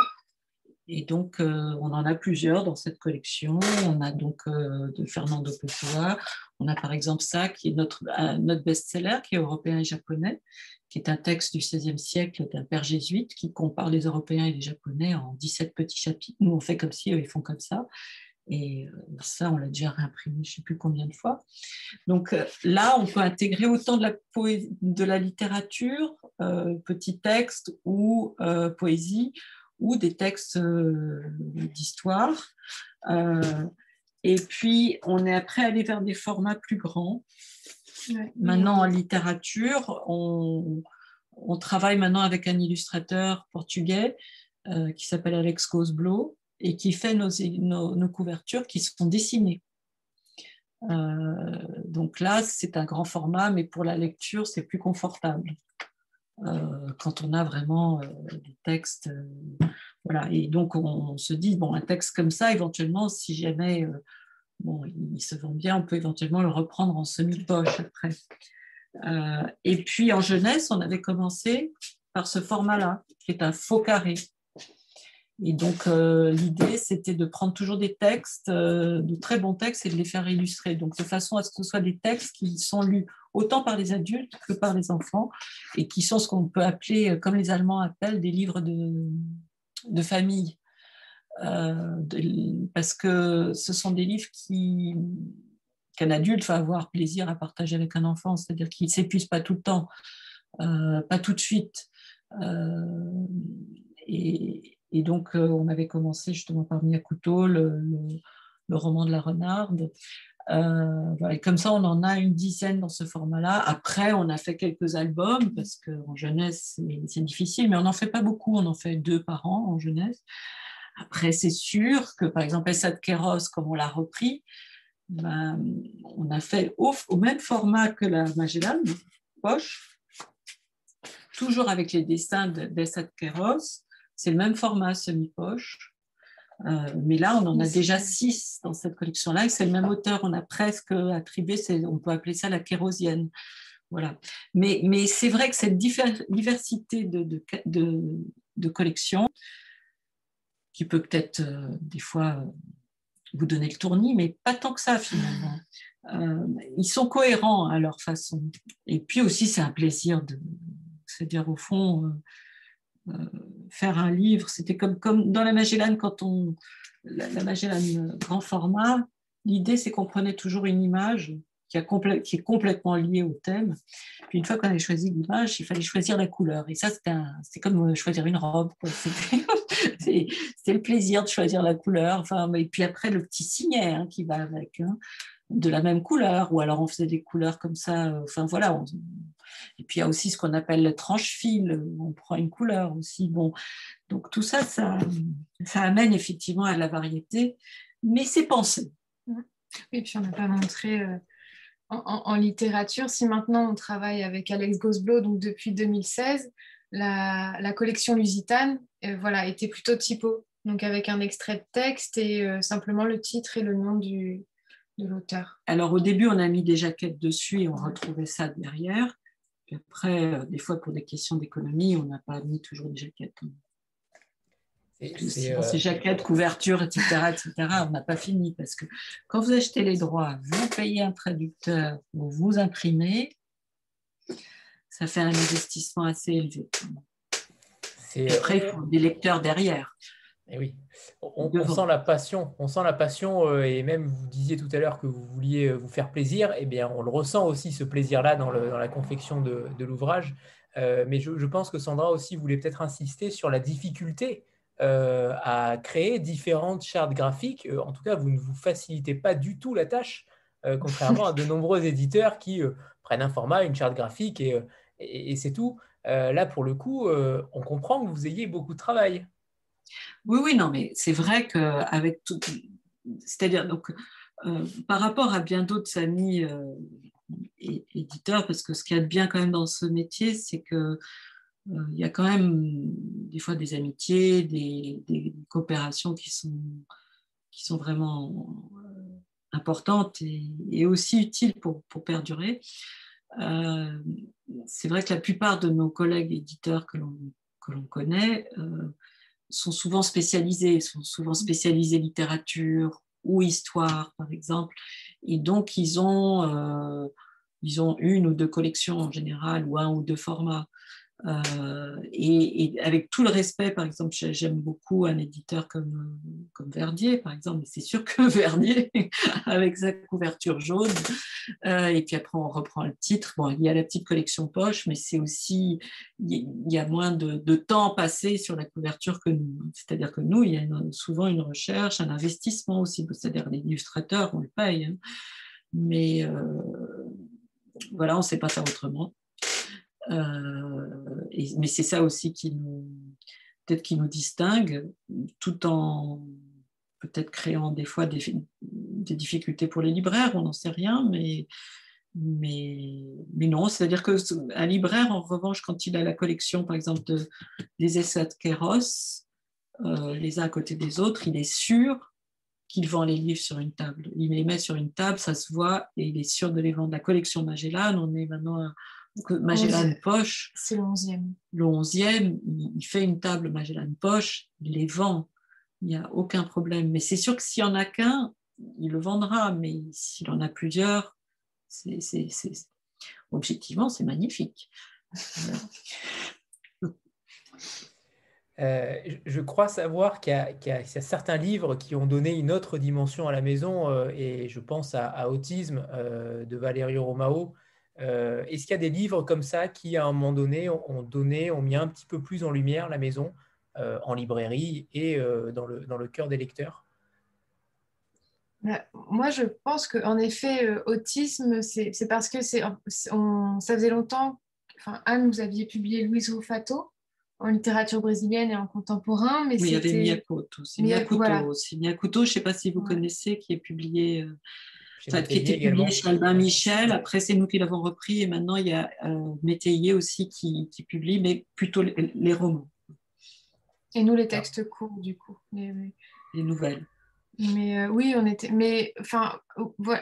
Et donc, euh, on en a plusieurs dans cette collection. On a donc euh, de Fernando Pessoa. On a par exemple ça, qui est notre, notre best-seller, qui est européen et japonais, qui est un texte du XVIe siècle d'un père jésuite qui compare les Européens et les Japonais en 17 petits chapitres. Nous, on fait comme si ils font comme ça. Et euh, ça, on l'a déjà réimprimé, je ne sais plus combien de fois. Donc euh, là, on peut intégrer autant de la, poésie, de la littérature, euh, petits textes ou poésie, ou des textes d'histoire. et puis, on est après allé vers des formats plus grands. Maintenant, en littérature, on, on, travaille maintenant avec un illustrateur portugais qui s'appelle Alex Cosblo, et qui fait nos, couvertures qui sont dessinées. Euh, donc là, c'est un grand format, mais pour la lecture, c'est plus confortable. Euh, quand on a vraiment euh, des textes. voilà. Et donc, on, se dit, bon, un texte comme ça, éventuellement, si jamais bon, il, se vend bien, on peut éventuellement le reprendre en semi-poche après. et puis, en jeunesse, on avait commencé par ce format-là, qui est un faux carré. Et donc, euh, l'idée, c'était de prendre toujours des textes, euh, de très bons textes, et de les faire illustrer. Donc, de façon à ce que ce soit des textes qui sont lus autant par les adultes que par les enfants, et qui sont ce qu'on peut appeler, euh, comme les Allemands appellent, des livres de, de famille. parce que ce sont des livres qui qu'un adulte va avoir plaisir à partager avec un enfant, c'est-à-dire qu'il ne s'épuise pas tout le temps, pas tout de suite. et, et donc, euh, on avait commencé justement par Miyakuto, le, le, roman de la renarde. Euh, comme ça, on en a une dizaine dans ce format-là. Après, on a fait quelques albums parce qu'en jeunesse, c'est difficile, mais on n'en fait pas beaucoup. On en fait deux par an en jeunesse. Après, c'est sûr que, par exemple, Essad Kéros, comme on l'a repris, ben, on a fait au, même format que la Magellan, poche, toujours avec les dessins d'Essad Kéros. C'est le même format semi-poche. Euh, mais là, on en a déjà six dans cette collection-là, et c'est le même auteur. On a presque attribué, on peut appeler ça la kérosienne. Voilà. Mais, mais c'est vrai que cette diversité de, de, de, collections, qui peut peut-être euh, des fois vous donner le tournis, mais pas tant que ça finalement. Euh, ils sont cohérents à leur façon. Et puis aussi, c'est un plaisir de, c'est-à-dire au fond, euh, faire un livre. C'était comme, comme dans la Magellan, quand on. La, Magellan euh, grand format, l'idée, c'est qu'on prenait toujours une image qui, a qui, est complètement liée au thème. Puis une fois qu'on avait choisi l'image, il fallait choisir la couleur. Et ça, c'était comme euh, choisir une robe. <laughs> C'est le plaisir de choisir la couleur. Enfin, et puis après, le petit signet hein, qui va avec. Hein de la même couleur, ou alors on faisait des couleurs comme ça. Euh, enfin voilà. Et puis il y a aussi ce qu'on appelle le tranche-fil, on prend une couleur aussi. Bon, donc tout ça, ça, ça amène effectivement à la variété, mais c'est pensé. Et puis on n'a pas montré euh, en, littérature, si maintenant on travaille avec Alex Gosblow, donc depuis 2016, la, collection Lusitane euh, voilà, était plutôt typo, donc avec un extrait de texte et simplement le titre et le nom du, l'auteur Alors au début, on a mis des jaquettes dessus et on retrouvait ça derrière. Puis après, euh, des fois, pour des questions d'économie, on n'a pas mis toujours des jaquettes. C'est, euh, Ces jaquettes, couvertures, etc., etc., on n'a pas fini parce que quand vous achetez les droits, vous payez un traducteur pour vous imprimer, ça fait un investissement assez élevé. Et après, il faut des lecteurs derrière. Et eh oui, on, sent la passion, on sent la passion euh, et même vous disiez tout à l'heure que vous vouliez euh, vous faire plaisir, et eh bien on le ressent aussi ce plaisir-là dans, la confection de, l'ouvrage. Euh, mais je, pense que Sandra aussi voulait peut-être insister sur la difficulté à créer différentes chartes graphiques. en tout cas, vous ne vous facilitez pas du tout la tâche, contrairement à de <laughs> nombreux éditeurs qui prennent un format, une charte graphique et, et c'est tout. là, pour le coup, on comprend que vous ayez beaucoup de travail. Oui, oui, non, mais c'est vrai qu'avec tout. C'est-à-dire, donc, euh, par rapport à bien d'autres amis euh, éditeurs, parce que ce qu'il y a de bien quand même dans ce métier, c'est que euh, il y a quand même des fois des amitiés, des, coopérations qui sont, qui sont vraiment importantes et, aussi utiles pour, pour perdurer. c'est vrai que la plupart de nos collègues éditeurs que l'on connaît sont souvent spécialisés, sont souvent spécialisés littérature ou histoire, par exemple. Et donc, ils ont, euh, ils ont une ou deux collections en général, ou un ou deux formats. Euh, et, avec tout le respect, par exemple, j'aime beaucoup un éditeur comme, comme Verdier, par exemple, mais c'est sûr que <laughs> Verdier, avec sa couverture jaune, euh, et puis après on reprend le titre, bon, il y a la petite collection poche, mais c'est aussi, il y a moins de, temps passé sur la couverture que nous. C'est-à-dire que nous, il y a souvent une recherche, un investissement aussi, c'est-à-dire l'illustrateur, on le paye, hein. mais euh, voilà, on ne sait pas faire autrement. Euh, mais c'est ça aussi qui nous, peut-être qui nous distingue, tout en peut-être créant des fois des, difficultés pour les libraires, on n'en sait rien, mais, mais, non, c'est-à-dire qu'un libraire, en revanche, quand il a la collection, par exemple, de, des essais de Kéros, euh, les uns à côté des autres, il est sûr qu'il vend les livres sur une table. Il les met sur une table, ça se voit, et il est sûr de les vendre. La collection Magellan, on est maintenant à Magellan Poche. C'est le 11e. Le 11e, il fait une table Magellan Poche, il les vend. Il n'y a aucun problème. Mais c'est sûr que s'il n'y en a qu'un, il le vendra. Mais s'il en a plusieurs, c'est, objectivement, c'est magnifique. Euh, je crois savoir qu'il y, a certains livres qui ont donné une autre dimension à la maison, euh, et je pense à, Autisme euh, de Valerio Romao, euh, est-ce qu'il y a des livres comme ça qui, à un moment donné, ont donné, ont mis un petit peu plus en lumière la maison euh, en librairie et euh, dans, le, dans le cœur des lecteurs? Bah, moi, je pense qu'en effet, euh, autisme, c'est parce que c'est, ça faisait longtemps. Enfin, Anne, vous aviez publié Louise Rufato en littérature brésilienne et en contemporain. Mais oui, il y avait Miyakoto aussi. Miyakoto, aussi. Miyakoto, je ne sais pas si vous connaissez, qui est publié. Euh, qui était publié chez Albin Michel. Après, c'est nous qui l'avons repris. Et maintenant, il y a euh, Métayer aussi qui, qui, publie, mais plutôt les, romans. Et nous, les textes courts, du coup. Les, les nouvelles. Mais euh, oui, on était. Mais enfin,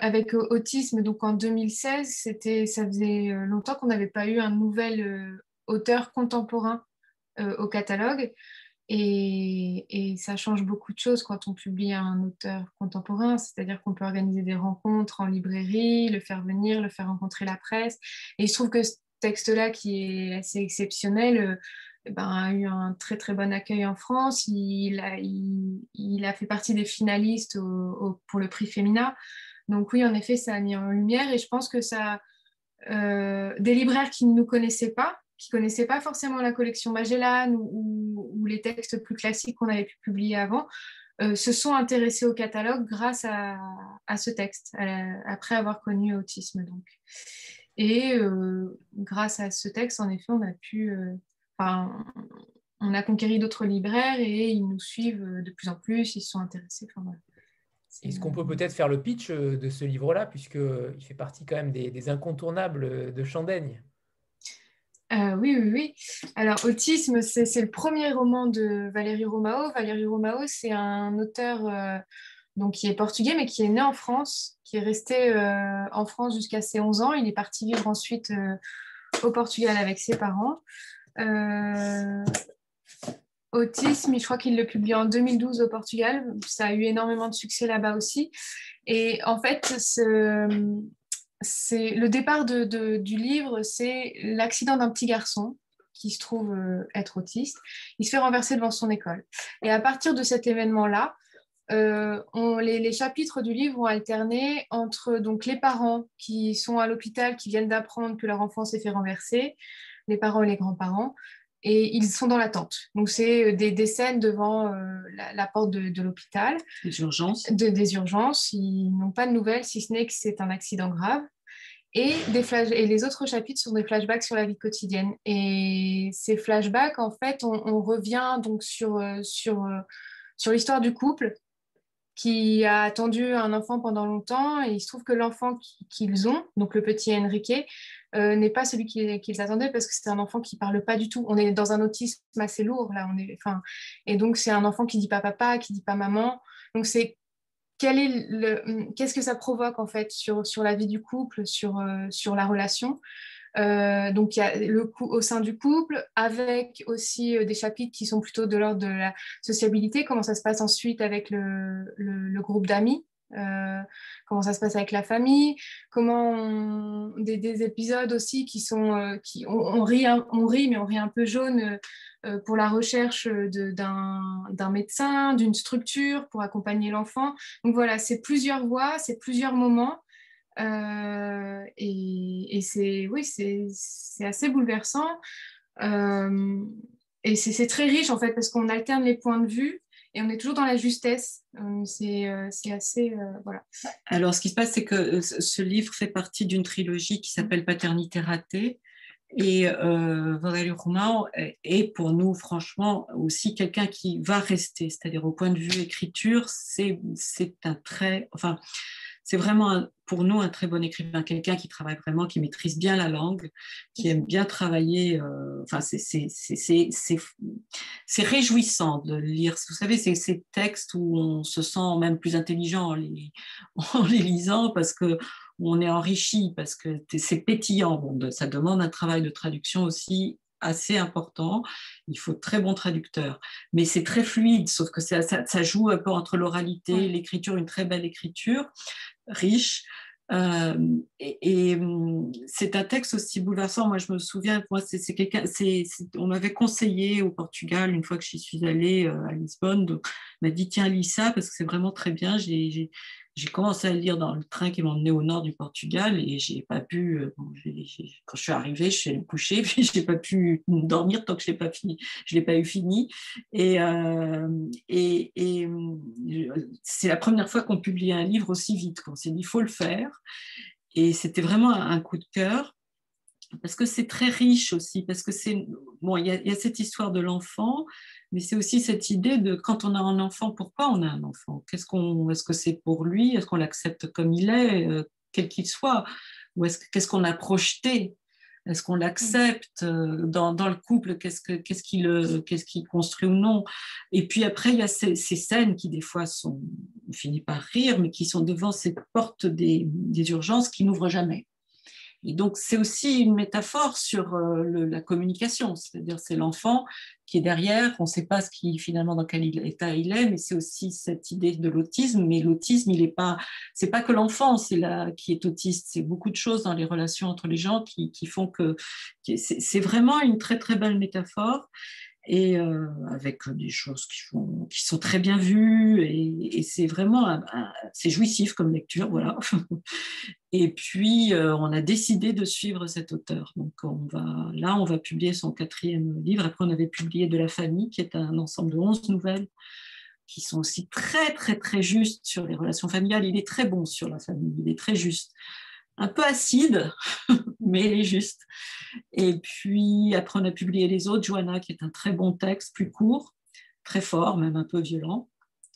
avec autisme, donc en 2016, c'était, ça faisait euh, longtemps qu'on n'avait pas eu un nouvel euh, auteur contemporain au catalogue. Et, ça change beaucoup de choses quand on publie un auteur contemporain, c'est-à-dire qu'on peut organiser des rencontres en librairie, le faire venir, le faire rencontrer la presse. Et il se trouve que ce texte-là, qui est assez exceptionnel, eh ben, a eu un très très bon accueil en France. Il a, il, a fait partie des finalistes pour le prix Femina. Donc oui, en effet, ça a mis en lumière et je pense que ça, euh, des libraires qui ne nous connaissaient pas, qui ne connaissaient pas forcément la collection Magellan ou, les textes plus classiques qu'on avait pu publier avant, euh, se sont intéressés au catalogue grâce à, ce texte, après avoir connu autisme. Donc. Et euh, grâce à ce texte, en effet, on a pu on a conquéri d'autres libraires et ils nous suivent de plus en plus, ils se sont intéressés. Est-ce qu'on peut peut-être faire le pitch euh, de ce livre-là, puisqu'il fait partie quand même des, incontournables de Chandaigne euh, oui, oui, oui. Alors, Autisme, c'est le premier roman de Valérie Romao. Valérie Romao, c'est un auteur euh, donc, qui est portugais, mais qui est né en France, qui est resté en France jusqu'à ses 11 ans. Il est parti vivre ensuite au Portugal avec ses parents. Euh, autisme, je crois qu'il le publie en 2012 au Portugal. Ça a eu énormément de succès là-bas aussi. Et en fait, c'est le départ de, du livre, c'est l'accident d'un petit garçon qui se trouve euh, être autiste. Il se fait renverser devant son école. Et à partir de cet événement-là, euh, les, chapitres du livre vont alterner entre donc, les parents qui sont à l'hôpital, qui viennent d'apprendre que leur enfant s'est fait renverser, les parents et les grands-parents. Et ils sont dans l'attente. Donc, c'est euh, des, scènes devant euh, la, porte de, l'hôpital. Des urgences. De, des urgences. Ils n'ont pas de nouvelles, si ce n'est que c'est un accident grave. Et, des flash et les autres chapitres sont des flashbacks sur la vie quotidienne. Et ces flashbacks, en fait, on, revient donc sur, euh, sur, sur l'histoire du couple qui a attendu un enfant pendant longtemps et il se trouve que l'enfant qu'ils ont, donc le petit Enrique, euh, n'est pas celui qu'ils attendaient parce que c'est un enfant qui parle pas du tout. On est dans un autisme assez lourd là, on est, enfin, et donc c'est un enfant qui dit pas papa, qui dit pas maman. Donc c'est quel est le, qu'est-ce que ça provoque en fait sur, sur la vie du couple, sur, euh, sur la relation? Euh, donc il y a le coup au sein du couple, avec aussi des chapitres qui sont plutôt de l'ordre de la sociabilité, comment ça se passe ensuite avec le, le groupe d'amis. Euh, comment ça se passe avec la famille, comment des, épisodes aussi qui sont euh, qui on, rit on rit mais on rit un peu jaune euh, pour la recherche d'un médecin, d'une structure pour accompagner l'enfant. Donc voilà, c'est plusieurs voix, c'est plusieurs moments. et, et c'est oui, c'est assez bouleversant. et c'est très riche en fait parce qu'on alterne les points de vue et on est toujours dans la justesse. Euh, euh, c'est assez. Euh, voilà. Alors, ce qui se passe, c'est que ce livre fait partie d'une trilogie qui s'appelle Paternité ratée. Et euh, Valérie est pour nous, franchement, aussi quelqu'un qui va rester. C'est-à-dire, au point de vue écriture, c'est un très. Enfin, c'est vraiment pour nous un très bon écrivain, quelqu'un qui travaille vraiment, qui maîtrise bien la langue, qui aime bien travailler. Euh, c'est réjouissant de lire. Vous savez, c'est ces textes où on se sent même plus intelligent en les, <laughs> en les lisant parce que on est enrichi, parce que c'est pétillant. ça demande un travail de traduction aussi assez important. Il faut très bon traducteur. Mais c'est très fluide, sauf que ça, ça, joue un peu entre l'oralité, l'écriture, une très belle écriture, riche. Euh, et, hum, c'est un texte aussi bouleversant. Moi, je me souviens, moi, c'est quelqu'un, on m'avait conseillé au Portugal une fois que j'y suis allée euh, à Lisbonne, donc on m'a dit tiens lis ça parce que c'est vraiment très bien. J'ai j'ai commencé à lire dans le train qui m'emmenait au nord du Portugal et j'ai pas pu, euh, quand je suis arrivée, je suis allée me coucher, <laughs> puis j'ai pas pu dormir tant que je l'ai pas fini, je l'ai pas eu fini. Et, euh, et, et c'est la première fois qu'on publie un livre aussi vite. On s'est dit, il faut le faire. Et c'était vraiment un coup de cœur parce que c'est très riche aussi, parce que c'est bon, il y, a cette histoire de l'enfant, mais c'est aussi cette idée de quand on a un enfant, pourquoi on a un enfant? Qu'est-ce qu'on, est-ce que c'est pour lui? Est-ce qu'on l'accepte comme il est, euh, quel qu'il soit? Ou est-ce qu'est-ce qu'on a projeté? Est-ce qu'on l'accepte euh, dans, le couple? Qu'est-ce que qu'est-ce qui le qu'est-ce qui construit ou non? Et puis après, il y a ces, ces, scènes qui des fois sont on finit par rire, mais qui sont devant cette porte des, des urgences qui n'ouvrent jamais. Et donc, c'est aussi une métaphore sur euh, la communication, c'est-à-dire c'est l'enfant qui est derrière, on ne sait pas ce qui, finalement dans quel état il est, mais c'est aussi cette idée de l'autisme. Mais l'autisme, il n'est pas, c'est pas que l'enfant qui est autiste, c'est beaucoup de choses dans les relations entre les gens qui, qui font que c'est vraiment une très très belle métaphore et euh, avec des choses qui, sont très bien vues et, et c'est vraiment c'est jouissif comme lecture voilà. <laughs> Et puis euh, on a décidé de suivre cet auteur. Donc on va là on va publier son quatrième livre. Après on avait publié de la famille qui est un ensemble de 11 nouvelles qui sont aussi très très très justes sur les relations familiales. Il est très bon sur la famille il est très juste un peu acide, <laughs> mais il est juste. Et puis après, on a publié les autres, Joanna, qui est un très bon texte, plus court, très fort, même un peu violent.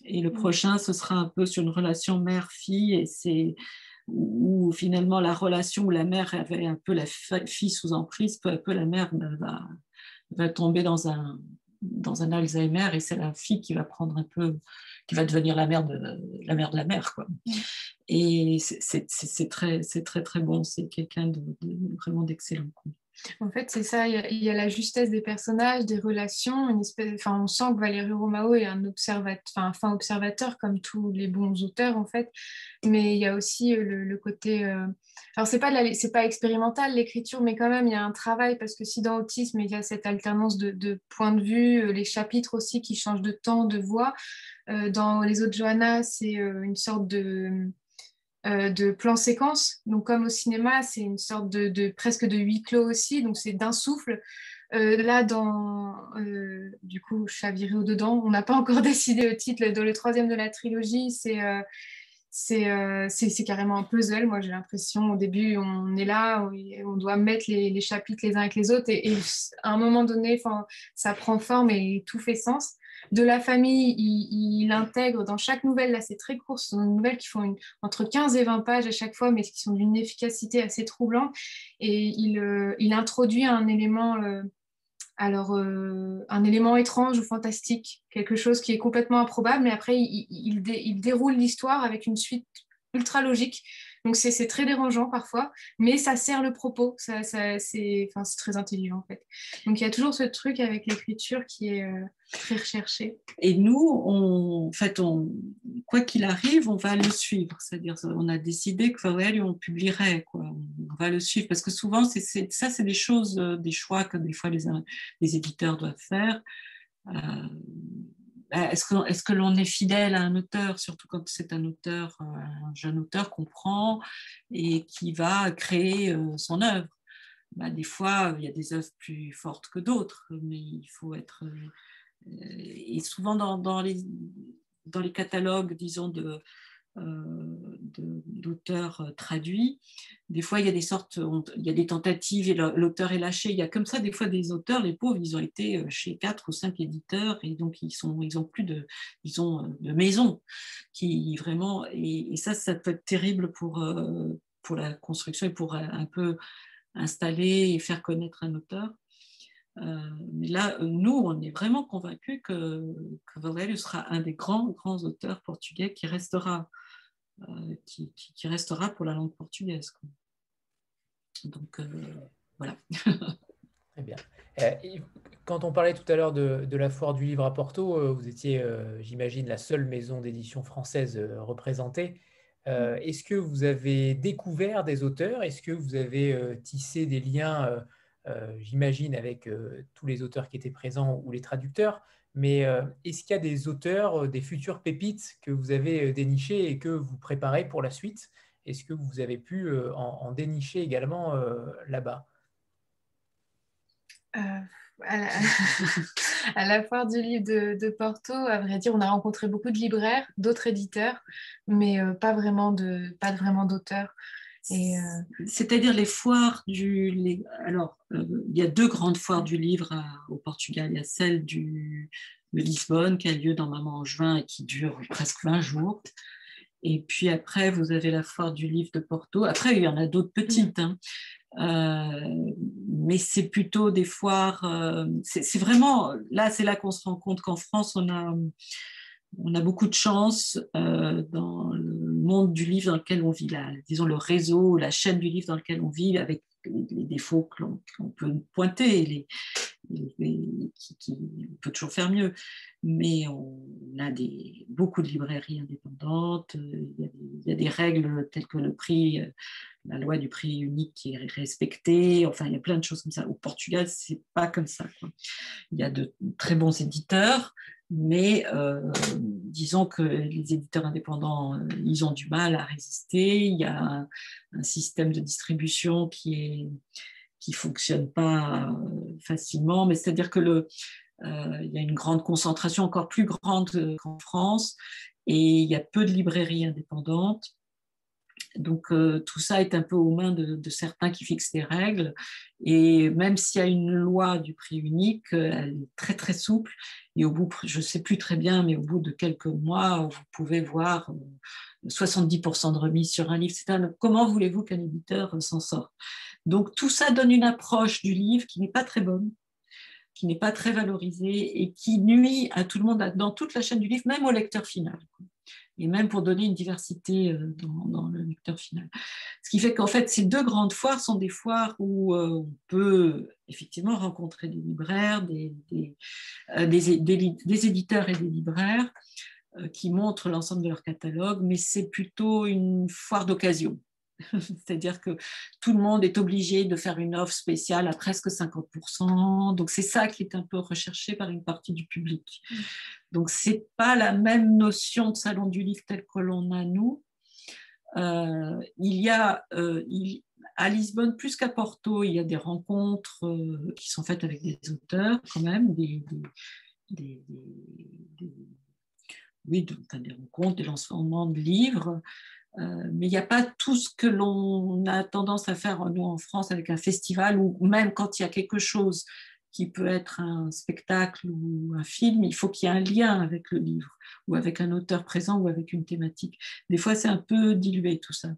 Et le prochain, ce sera un peu sur une relation mère-fille, et c'est où finalement la relation où la mère avait un peu la fille sous emprise, peu à peu la mère va, va tomber dans un, dans un Alzheimer et c'est la fille qui va prendre un peu, qui va devenir la mère de la mère de la mère quoi. Et c'est très c'est très très bon, c'est quelqu'un de, de, vraiment d'excellent. En fait, c'est ça, il y, a la justesse des personnages, des relations, une espèce, enfin, on sent que Valérie Romao est un, observateur, enfin, un fin observateur, comme tous les bons auteurs, en fait, mais il y a aussi euh, le, côté... Euh... Alors, c'est pas, pas expérimental, l'écriture, mais quand même, il y a un travail, parce que si dans Autisme, il y a cette alternance de, points de vue, euh, les chapitres aussi qui changent de temps, de voix, dans les autres Johanna, c'est une sorte de euh, de plan séquence. Donc, comme au cinéma, c'est une sorte de, presque de huis clos aussi. Donc, c'est d'un souffle. Euh, là, dans euh, du coup, chaviré au dedans, on n'a pas encore <laughs> décidé le titre. Dans le troisième de la trilogie, c'est c'est carrément un puzzle. Moi, j'ai l'impression, au début, on est là, on, doit mettre les, les, chapitres les uns avec les autres, et, et à un moment donné, ça prend forme et tout fait sens de la famille, il, intègre dans chaque nouvelle, là c'est très court, ce sont des nouvelles qui font entre 15 et 20 pages à chaque fois, mais qui sont d'une efficacité assez troublante, et il, euh, introduit un élément, euh, alors euh, un élément étrange ou fantastique, quelque chose qui est complètement improbable, mais après il déroule l'histoire avec une suite ultra logique. Donc c'est très dérangeant parfois, mais ça sert le propos. Ça, ça, c'est très intelligent en fait. Donc il y a toujours ce truc avec l'écriture qui est euh, très recherché. Et nous, on, en fait, on, quoi qu'il arrive, on va le suivre. C'est-à-dire, on a décidé que on publierait. Quoi. On va le suivre parce que souvent, ça, c'est des choses, euh, des choix que des fois les, les éditeurs doivent faire. Euh, est-ce que, est que l'on est fidèle à un auteur, surtout quand c'est un auteur, euh, un jeune auteur qu'on prend et qui va créer euh, son œuvre? Bah, Des fois, il y a des œuvres plus fortes que d'autres, mais il faut être. Euh, et souvent, dans, dans, les, dans les catalogues, disons, de, d'auteurs euh, traduits. Des fois, il y a des sortes, il y a des tentatives et l'auteur est lâché. Il y a comme ça des fois des auteurs, les pauvres, ils ont été euh, chez quatre ou cinq éditeurs et donc ils sont, ils ont plus de, ils ont de maison qui vraiment et, ça, ça peut être terrible pour pour la construction et pour un peu installer et faire connaître un auteur. Euh, mais là, nous, on est vraiment convaincus que, que sera un des grands, grands auteurs portugais qui restera, euh, qui, qui, qui, restera pour la langue portugaise. Quoi. Donc, euh, voilà. <laughs> Très bien. Quand on parlait tout à l'heure de, de, la foire du livre à Porto, vous étiez, j'imagine, la seule maison d'édition française représentée. Est-ce que vous avez découvert des auteurs? Est-ce que vous avez tissé des liens euh, j'imagine, avec euh, tous les auteurs qui étaient présents ou les traducteurs? Mais est-ce qu'il y a des auteurs, des futurs pépites que vous avez dénichés et que vous préparez pour la suite? Est-ce que vous avez pu en, dénicher également là-bas? <laughs> À, la, foire du livre de, Porto, à vrai dire, on a rencontré beaucoup de libraires, d'autres éditeurs, mais pas vraiment d'auteurs. Euh, C'est-à-dire les foires du. alors, euh, il y a deux grandes foires du livre au Portugal. Il y a celle du, de Lisbonne qui a lieu normalement en juin et qui dure presque 20 jours. Et puis après, vous avez la foire du livre de Porto. Après, il y en a d'autres petites. Hein. Euh, mais c'est plutôt des foires. c'est vraiment. Là, c'est là qu'on se rend compte qu'en France, on a on a beaucoup de chance euh, dans le monde du livre dans lequel on vit, là, disons le réseau, la chaîne du livre dans lequel on vit, avec les, défauts qu'on peut pointer, les, qui, on peut toujours faire mieux. Mais on a beaucoup de librairies indépendantes, il y, a des, il y, a des, règles telles que le prix, la loi du prix unique qui est respectée, enfin il y a plein de choses comme ça. Au Portugal, c'est pas comme ça. Il y a de très bons éditeurs, mais euh, disons que les éditeurs indépendants, euh, ils ont du mal à résister. Il y a un, système de distribution qui est qui fonctionne pas euh, facilement, mais c'est-à-dire que y a une grande concentration encore plus grande qu'en France et il y a peu de librairies indépendantes. Donc euh, tout ça est un peu aux mains de, certains qui fixent des règles. Et même s'il y a une loi du prix unique, euh, elle est très très souple. Et au bout, je ne sais plus très bien, mais au bout de quelques mois, vous pouvez voir 70% euh, de remise sur un livre. Comment voulez-vous qu'un éditeur s'en sorte? Donc tout ça donne une approche du livre qui n'est pas très bonne qui n'est pas très valorisée et qui nuit à tout le monde dans toute la chaîne du livre, même au lecteur final et même pour donner une diversité euh, dans, le lecteur final. Ce qui fait qu'en fait, ces deux grandes foires sont des foires où euh, on peut effectivement rencontrer des libraires, des, des, euh, des éditeurs et des libraires qui montrent l'ensemble de leur catalogue, mais c'est plutôt une foire d'occasion. <laughs> C'est-à-dire que tout le monde est obligé de faire une offre spéciale à presque 50%. Donc c'est ça qui est un peu recherché par une partie du public. Mm. Donc c'est pas la même notion de salon du livre tel que l'on a nous. Euh, il y a euh, à Lisbonne plus qu'à Porto, il y a des rencontres euh, qui sont faites avec des auteurs quand même, des, oui, des rencontres, des lancements de livres. Euh, mais il n'y a pas tout ce que l'on a tendance à faire, nous, en France, avec un festival, ou même quand il y a quelque chose qui peut être un spectacle ou un film, il faut qu'il y ait un lien avec le livre, ou avec un auteur présent, ou avec une thématique. Des fois, c'est un peu dilué tout ça.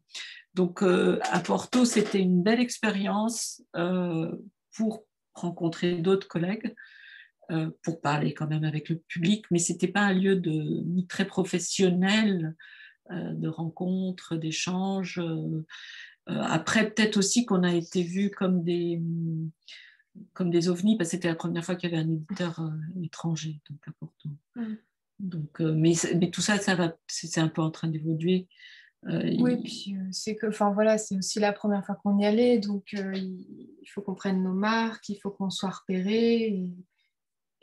Donc, euh, à Porto, c'était une belle expérience euh, pour rencontrer d'autres collègues, pour parler quand même avec le public, mais ce n'était pas un lieu de, ni très professionnel de rencontres, d'échanges. Euh, euh, après, peut-être aussi qu'on a été vus comme des, comme des ovnis, parce que c'était la première fois qu'il y avait un éditeur étranger donc à Porto. Donc, mais, mais, tout ça, ça va, c'est un peu en train d'évoluer. oui, puis c'est que, enfin voilà, c'est aussi la première fois qu'on y allait, donc il faut qu'on prenne nos marques, il faut qu'on soit repéré. Et,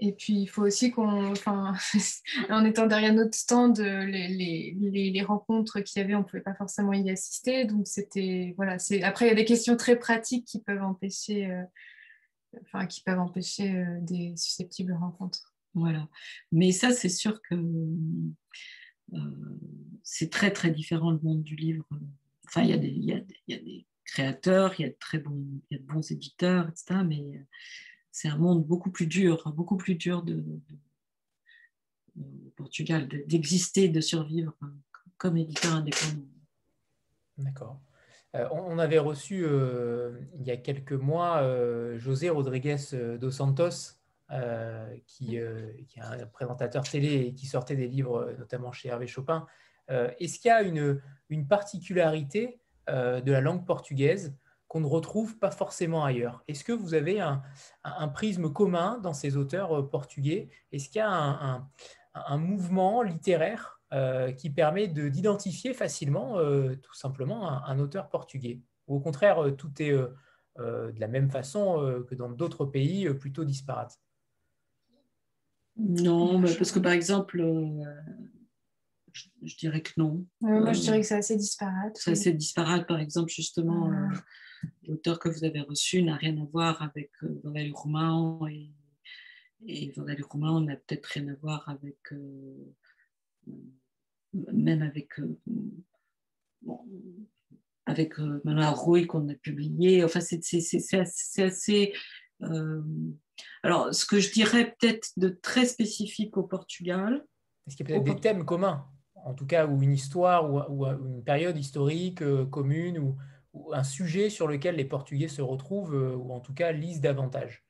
et puis, il faut aussi qu'on, <laughs> en étant derrière notre stand, les, les, les rencontres qu'il y avait, on ne pouvait pas forcément y assister. Donc, c'était, voilà, c'est, après, il y a des questions très pratiques qui peuvent empêcher, euh, enfin, qui peuvent empêcher euh, des susceptibles rencontres. Voilà. Mais ça, c'est sûr que euh, c'est très, très différent le monde du livre. Enfin, il y a des, il y a, il y a des créateurs, il y a de très bons, il y a de bons éditeurs, etc. Mais c'est un monde beaucoup plus dur, hein, beaucoup plus dur de, Portugal, d'exister, de, survivre hein, comme éditeur indépendant. D'accord. Euh, on, avait reçu euh, il y a quelques mois euh, José Rodriguez dos Santos, qui, est un présentateur télé et qui sortait des livres, notamment chez Hervé Chopin. Est-ce qu'il y a une, une particularité de la langue portugaise qu'on ne retrouve pas forcément ailleurs. Est-ce que vous avez un, prisme commun dans ces auteurs euh, portugais? Est-ce qu'il y a un, mouvement littéraire euh, qui permet d'identifier facilement euh, tout simplement un, auteur portugais? Ou au contraire, tout est de la même façon que dans d'autres pays plutôt disparates? Non, mais parce que par exemple, je, dirais que non. moi, je dirais que c'est assez disparate. C'est assez disparate. Par exemple, justement, l'auteur que vous avez reçu n'a rien à voir avec Valérie Romain et, et Valérie Romain n'a peut-être rien à voir avec même avec, euh, bon, avec euh, Manuel qu'on a publié. Enfin, c'est assez. Euh, alors, ce que je dirais peut-être de très spécifique au Portugal. Est-ce qu'il y a peut-être des thèmes communs En tout cas, ou une histoire, ou, une période historique commune, ou, un sujet sur lequel les Portugais se retrouvent, ou en tout cas lisent davantage?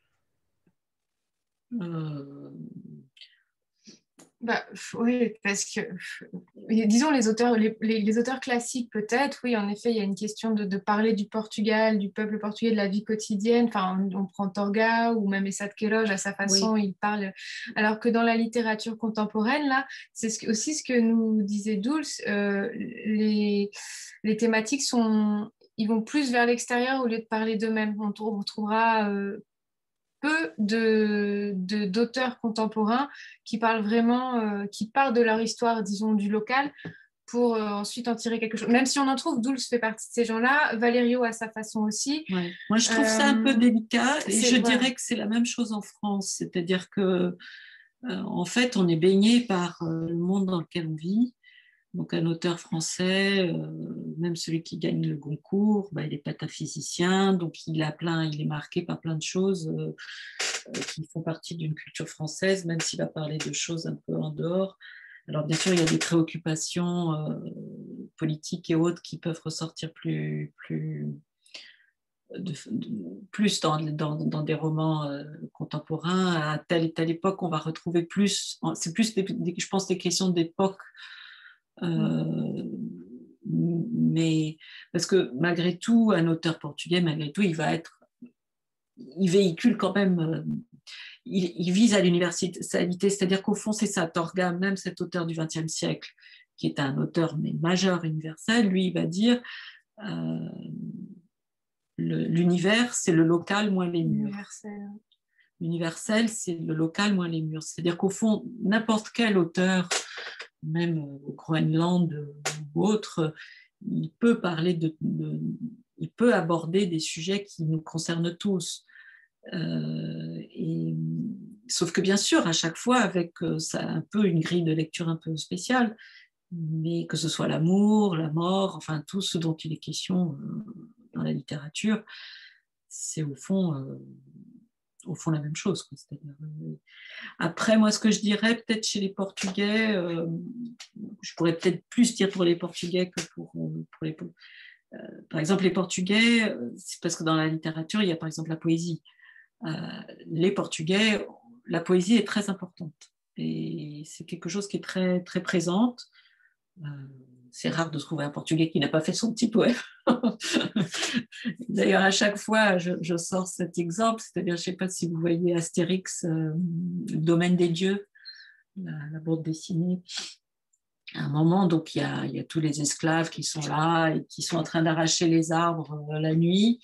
Bah, oui, parce que, disons, les auteurs, les, auteurs classiques, peut-être, oui, en effet, il y a une question de, parler du Portugal, du peuple portugais, de la vie quotidienne. Enfin, on, prend Torga ou même Essa de Queiroz, à sa façon, il parle. Alors que dans la littérature contemporaine, là, c'est aussi ce que nous disait Dulce, euh, les, les thématiques sont ils vont plus vers l'extérieur au lieu de parler d'eux-mêmes. On, trouvera euh, peu de, d'auteurs contemporains qui parlent vraiment, euh, qui parlent de leur histoire, disons, du local, pour euh, ensuite en tirer quelque chose. Même si on en trouve, Dulce fait partie de ces gens-là, Valerio à sa façon aussi. Moi, je trouve ça un peu euh, délicat et je dirais que c'est la même chose en France, c'est-à-dire que en fait, on est baigné par le monde dans lequel on vit donc un auteur français, euh, même celui qui gagne le Goncourt, bah, il est pataphysicien, donc il a plein, il est marqué par plein de choses euh, euh, qui font partie d'une culture française, même s'il va parler de choses un peu en dehors. Alors bien sûr, il y a des préoccupations politiques et autres qui peuvent ressortir plus, plus, plus dans, des romans contemporains. À telle et telle époque, on va retrouver plus, c'est plus, je pense, des questions d'époque mais parce que malgré tout, un auteur portugais, malgré tout, il va être, il véhicule quand même, euh, il, vise à l'universalité, c'est-à-dire qu'au fond, c'est ça, Torga, même cet auteur du XXe siècle, qui est un auteur mais majeur universel, lui, il va dire euh, l'univers, c'est le local moins les murs. L'universel, c'est le local moins les murs. C'est-à-dire qu'au fond, n'importe quel auteur même au Groenland ou autre, il peut parler de, il peut aborder des sujets qui nous concernent tous. Euh, sauf que bien sûr, à chaque fois, avec euh, un peu une grille de lecture un peu spéciale, mais que ce soit l'amour, la mort, enfin tout ce dont il est question euh, dans la littérature, c'est au fond au fond la même chose. Euh, après, moi, ce que je dirais peut-être chez les Portugais, euh, je pourrais peut-être plus dire pour les Portugais que pour, euh, pour les... par exemple, les Portugais, c'est parce que dans la littérature, il y a par exemple la poésie. les Portugais, la poésie est très importante et c'est quelque chose qui est très, très présente c'est rare de trouver un Portugais qui n'a pas fait son petit poème. <laughs> D'ailleurs, à chaque fois, je, sors cet exemple, c'est-à-dire, je ne sais pas si vous voyez Astérix, euh, Domaine des dieux, la, bande dessinée. À un moment, donc, il y, a, tous les esclaves qui sont là et qui sont en train d'arracher les arbres euh, la nuit.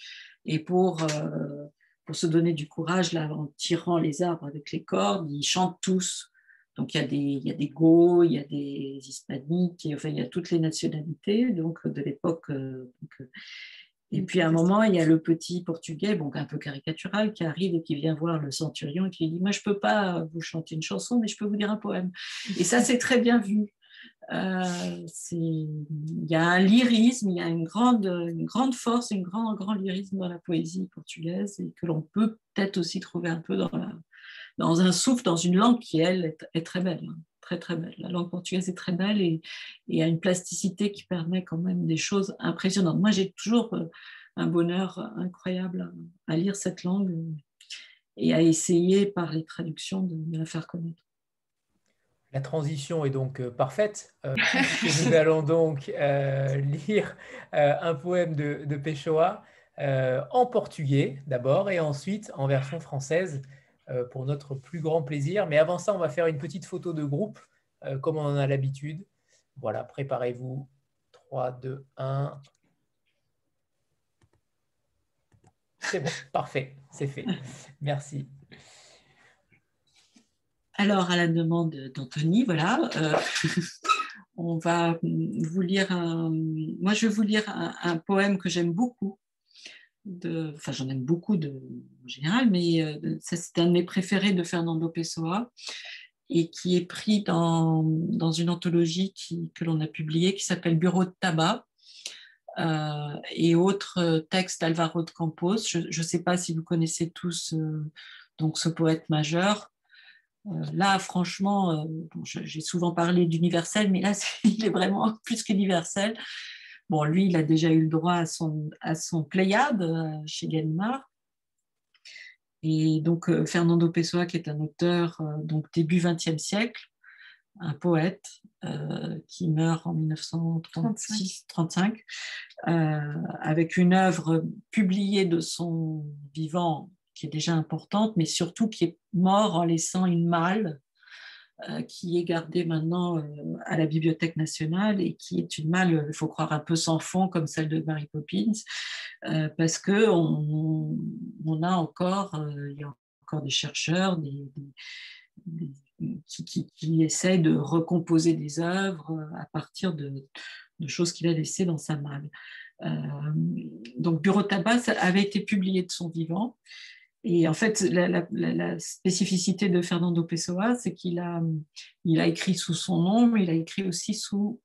Et pour, euh, pour se donner du courage, là, en tirant les arbres avec les cordes, ils chantent tous donc il y a des, il y a des Go, il y a des Hispaniques, enfin il y a toutes les nationalités donc de l'époque. Euh, euh, et puis à un moment, il y a le petit portugais, donc un peu caricatural, qui arrive et qui vient voir le centurion et qui lui dit Moi, je ne peux pas vous chanter une chanson, mais je peux vous dire un poème. Et ça, c'est très bien vu. Euh, il y a un lyrisme, il y a une grande, une grande force, un grand, grand lyrisme dans la poésie portugaise et que l'on peut peut-être aussi trouver un peu dans la, dans un souffle, dans une langue qui, elle, est, très belle, hein, très très belle. La langue portugaise est très belle et, a une plasticité qui permet quand même des choses impressionnantes. Moi, j'ai toujours euh, un bonheur incroyable à, lire cette langue et à essayer par les traductions de, la faire connaître. La transition est donc euh, parfaite. Euh, <laughs> nous allons donc lire un poème de, de Pessoa en portugais d'abord et ensuite en version française pour notre plus grand plaisir. Mais avant ça, on va faire une petite photo de groupe, euh, comme on en a l'habitude. Voilà, préparez-vous. 3, 2, 1. C'est bon, <laughs> parfait, c'est fait. Merci. alors, à la demande d'Anthony, voilà, euh, <laughs> on va vous lire un... Moi, je vais vous lire un, poème que j'aime beaucoup. Enfin, j'en aime beaucoup de... en général, mais euh, c'est un de mes préférés de Fernando Pessoa et qui est pris dans, dans une anthologie que l'on a publiée qui s'appelle Bureau de tabac. Euh, et autres textes d'Alvaro de Campos. Je ne sais pas si vous connaissez tous donc ce poète majeur. Euh, là, franchement, euh, j'ai souvent parlé d'universel, mais là, <laughs> il est vraiment plus qu'universel. Bon, lui, il a déjà eu le droit à son, à son Pléiade euh, chez Gallimard. Et donc, Fernando Pessoa, qui est un auteur donc début XXe siècle, un poète qui meurt en 1936-35, avec une œuvre publiée de son vivant qui est déjà importante, mais surtout qui est mort en laissant une malle euh, qui est gardée maintenant euh, à la Bibliothèque nationale et qui est une malle, il faut croire, un peu sans fond, comme celle de Mary Poppins, euh, parce qu'on on a encore, il y a encore des chercheurs qui, qui, essayent de recomposer des œuvres à partir de, choses qu'il a laissées dans sa malle. donc Bureau tabac avait été publié de son vivant et en fait, la, spécificité de Fernando Pessoa, c'est qu'il a, écrit sous son nom, mais il a écrit aussi sous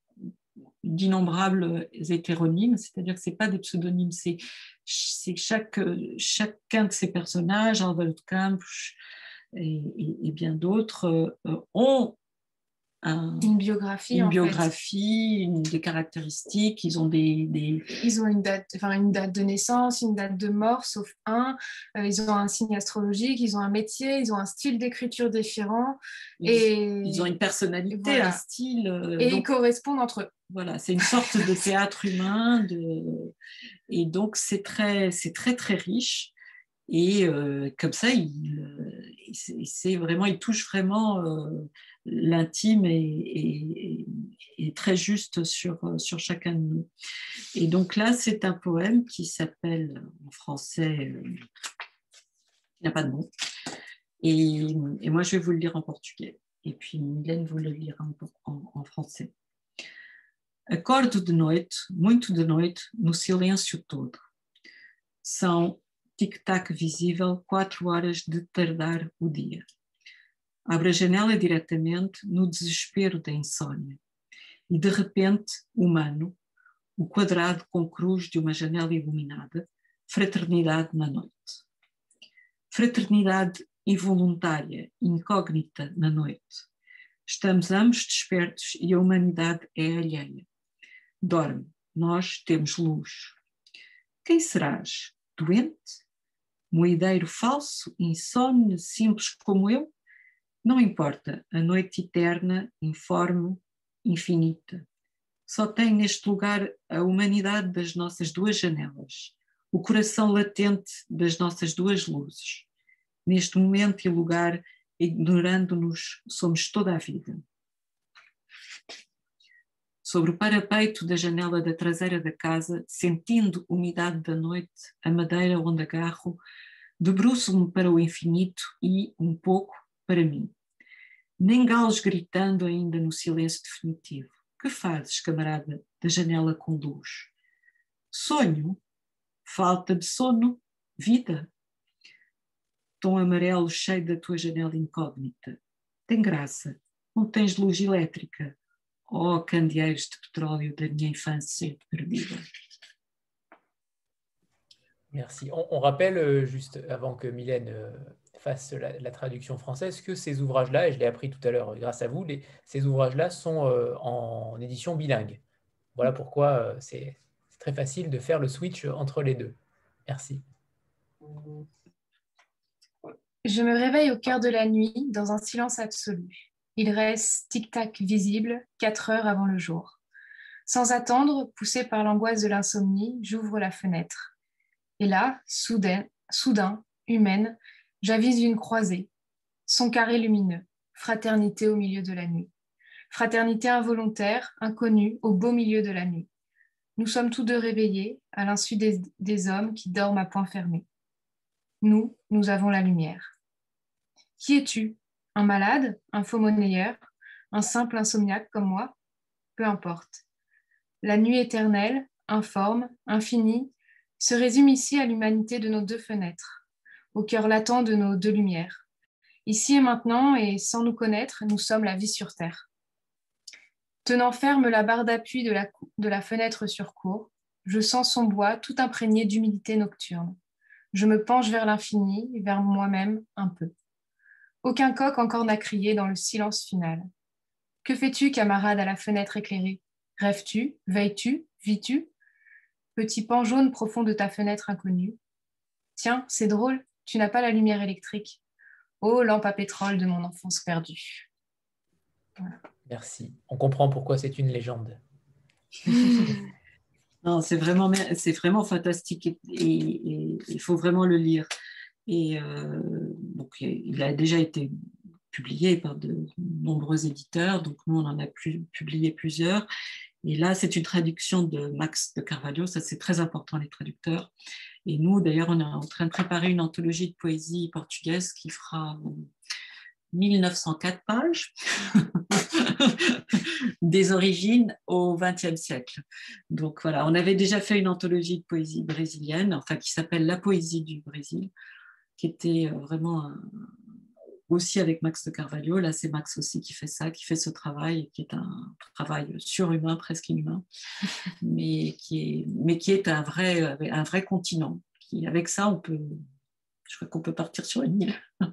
d'innombrables hétéronymes, c'est-à-dire que ce pas des pseudonymes, c'est, chacun de ces personnages, Arnold Kamp et, et, bien d'autres, euh, ont une biographie, une biographie, des caractéristiques. Ils ont des, ils ont une date, enfin une date de naissance, une date de mort, sauf un. Euh, ils ont un signe astrologique, ils ont un métier, ils ont un style d'écriture différent et ils ont une personnalité, un style. Euh, et ils correspondent entre eux. Voilà, c'est une sorte de <laughs> théâtre humain, de... et donc c'est très, c'est très très riche. Et euh, comme ça, il, c'est vraiment, il touche vraiment l'intime est, très juste sur, sur chacun de nous. Et donc là, c'est un poème qui s'appelle en français, euh, il n'a pas de nom. Et, et, moi, je vais vous le lire en portugais. Et puis Mylène vous le lira en, en, français. Acordo de noite, muito de noite, no silêncio todo. São tic-tac visível, quatro horas de tardar o dia. Abre a janela diretamente no desespero da insônia. E de repente, humano, o quadrado com cruz de uma janela iluminada, fraternidade na noite. Fraternidade involuntária, incógnita na noite. Estamos ambos despertos e a humanidade é alheia. Dorme, nós temos luz. Quem serás? Doente? Moideiro falso, insone, simples como eu? Não importa, a noite eterna, informe, infinita. Só tem neste lugar a humanidade das nossas duas janelas, o coração latente das nossas duas luzes. Neste momento e lugar, ignorando-nos, somos toda a vida. Sobre o parapeito da janela da traseira da casa, sentindo umidade da noite, a madeira onde agarro, debruço-me para o infinito e, um pouco, para mim. Nem galos gritando ainda no silêncio definitivo. Que fazes, camarada, da janela com luz? Sonho? Falta de sono? Vida? Tom amarelo cheio da tua janela incógnita. Tem graça. Não tens luz elétrica. Oh, candeeiros de petróleo da minha infância perdida. Merci. On, on, rappelle, euh, juste avant que Mylène euh, fasse la, traduction française, que ces ouvrages-là, et je l'ai appris tout à l'heure grâce à vous, les, ces ouvrages-là sont euh, en, édition bilingue. Voilà pourquoi c'est très facile de faire le switch entre les deux. Merci. Je me réveille au cœur de la nuit, dans un silence absolu. Il reste tic-tac visible, quatre heures avant le jour. Sans attendre, poussé par l'angoisse de l'insomnie, j'ouvre la fenêtre. Et là, soudain, humaine, j'avise une croisée, son carré lumineux, fraternité au milieu de la nuit. Fraternité involontaire, inconnue, au beau milieu de la nuit. Nous sommes tous deux réveillés, à l'insu des, des hommes qui dorment à point fermé. Nous, nous avons la lumière. Qui es-tu? Un malade, un faux monnayeur, un simple insomniaque comme moi, peu importe. La nuit éternelle, informe, infinie, se résume ici à l'humanité de nos deux fenêtres, au cœur latent de nos deux lumières. Ici et maintenant, et sans nous connaître, nous sommes la vie sur Terre. Tenant ferme la barre d'appui de la, de la fenêtre sur cour, je sens son bois tout imprégné d'humidité nocturne. Je me penche vers l'infini, vers moi-même un peu. Aucun coq encore n'a crié dans le silence final. Que fais-tu, camarade, à la fenêtre éclairée? Rêves-tu? Veilles-tu? Vis-tu? Petit pan jaune profond de ta fenêtre inconnue. Tiens, c'est drôle, tu n'as pas la lumière électrique. Ô lampe à pétrole de mon enfance perdue. Merci. On comprend pourquoi c'est une légende. <laughs> non, c'est vraiment, c'est vraiment fantastique et il faut vraiment le lire. Et euh, il a déjà été publié par de nombreux éditeurs, donc nous, on en a publié plusieurs. Et là, c'est une traduction de Max de Carvalho, ça c'est très important, les traducteurs. Et nous, d'ailleurs, on est en train de préparer une anthologie de poésie portugaise qui fera 1904 pages <laughs> des origines au XXe siècle. Donc voilà, on avait déjà fait une anthologie de poésie brésilienne, enfin qui s'appelle La poésie du Brésil, qui était euh, vraiment aussi avec Max de Carvalho. Là, c'est Max aussi qui fait ça, qui fait ce travail, qui est un travail surhumain, presque inhumain, <laughs> mais qui est, mais qui est un, vrai, un vrai continent. Qui, avec ça, on peut, je crois qu'on peut partir sur une île. <laughs>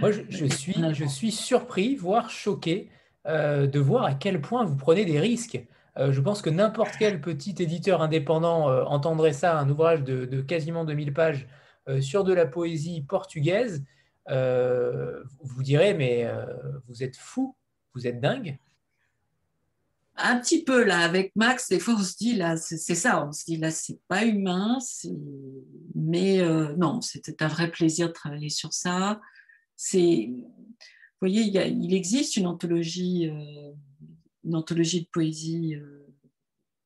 Moi, je, suis, je suis surpris, voire choqué euh, de voir à quel point vous prenez des risques. Euh, je pense que n'importe quel petit éditeur indépendant entendrait ça, un ouvrage de, de quasiment 2000 pages euh, sur de la poésie portugaise, euh, vous direz, mais euh, vous êtes fou, vous êtes dingue. Un petit peu là, avec Max, des fois on se dit là, c'est ça, on se dit là, c'est pas humain, mais non, c'était un vrai plaisir de travailler sur ça. Vous voyez, il, existe une anthologie, une anthologie de poésie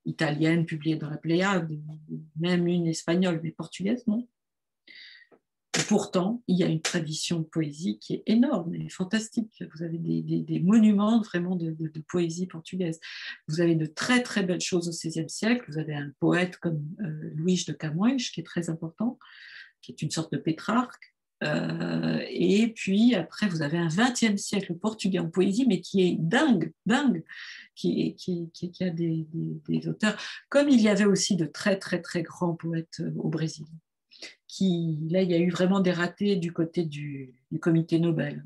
italienne publiée dans la Pléiade, même une espagnole, mais portugaise, non? Pourtant, il y a une tradition de poésie qui est énorme et fantastique. Vous avez des, monuments vraiment de, poésie portugaise. Vous avez de très très belles choses au XVIe siècle. Vous avez un poète comme euh, Louis de Camões qui est très important, qui est une sorte de Pétrarque. Euh, et puis après, vous avez un XXe siècle portugais en poésie, mais qui est dingue, dingue, qui a des, auteurs, comme il y avait aussi de très très très grands poètes euh, au Brésil là, il y a eu vraiment des ratés du côté du, comité Nobel.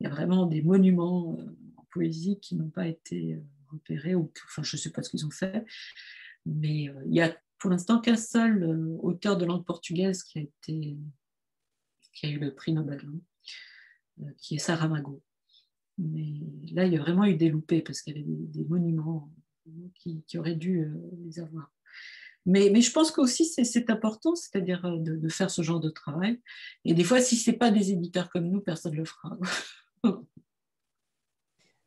Il y a vraiment des monuments euh, en poésie qui n'ont pas été euh, repérés, ou enfin, je ne sais pas ce qu'ils ont fait, mais euh, il y a pour l'instant qu'un seul auteur de langue portugaise qui a, eu le prix Nobel, hein, qui est Saramago. Mais là, il y a vraiment eu des loupés parce qu'il y avait des, monuments qui, auraient dû les avoir. Mais, je pense qu'aussi c'est important, c'est-à-dire euh, de, faire ce genre de travail. Et des fois, si ce n'est pas des éditeurs comme nous, personne ne le fera.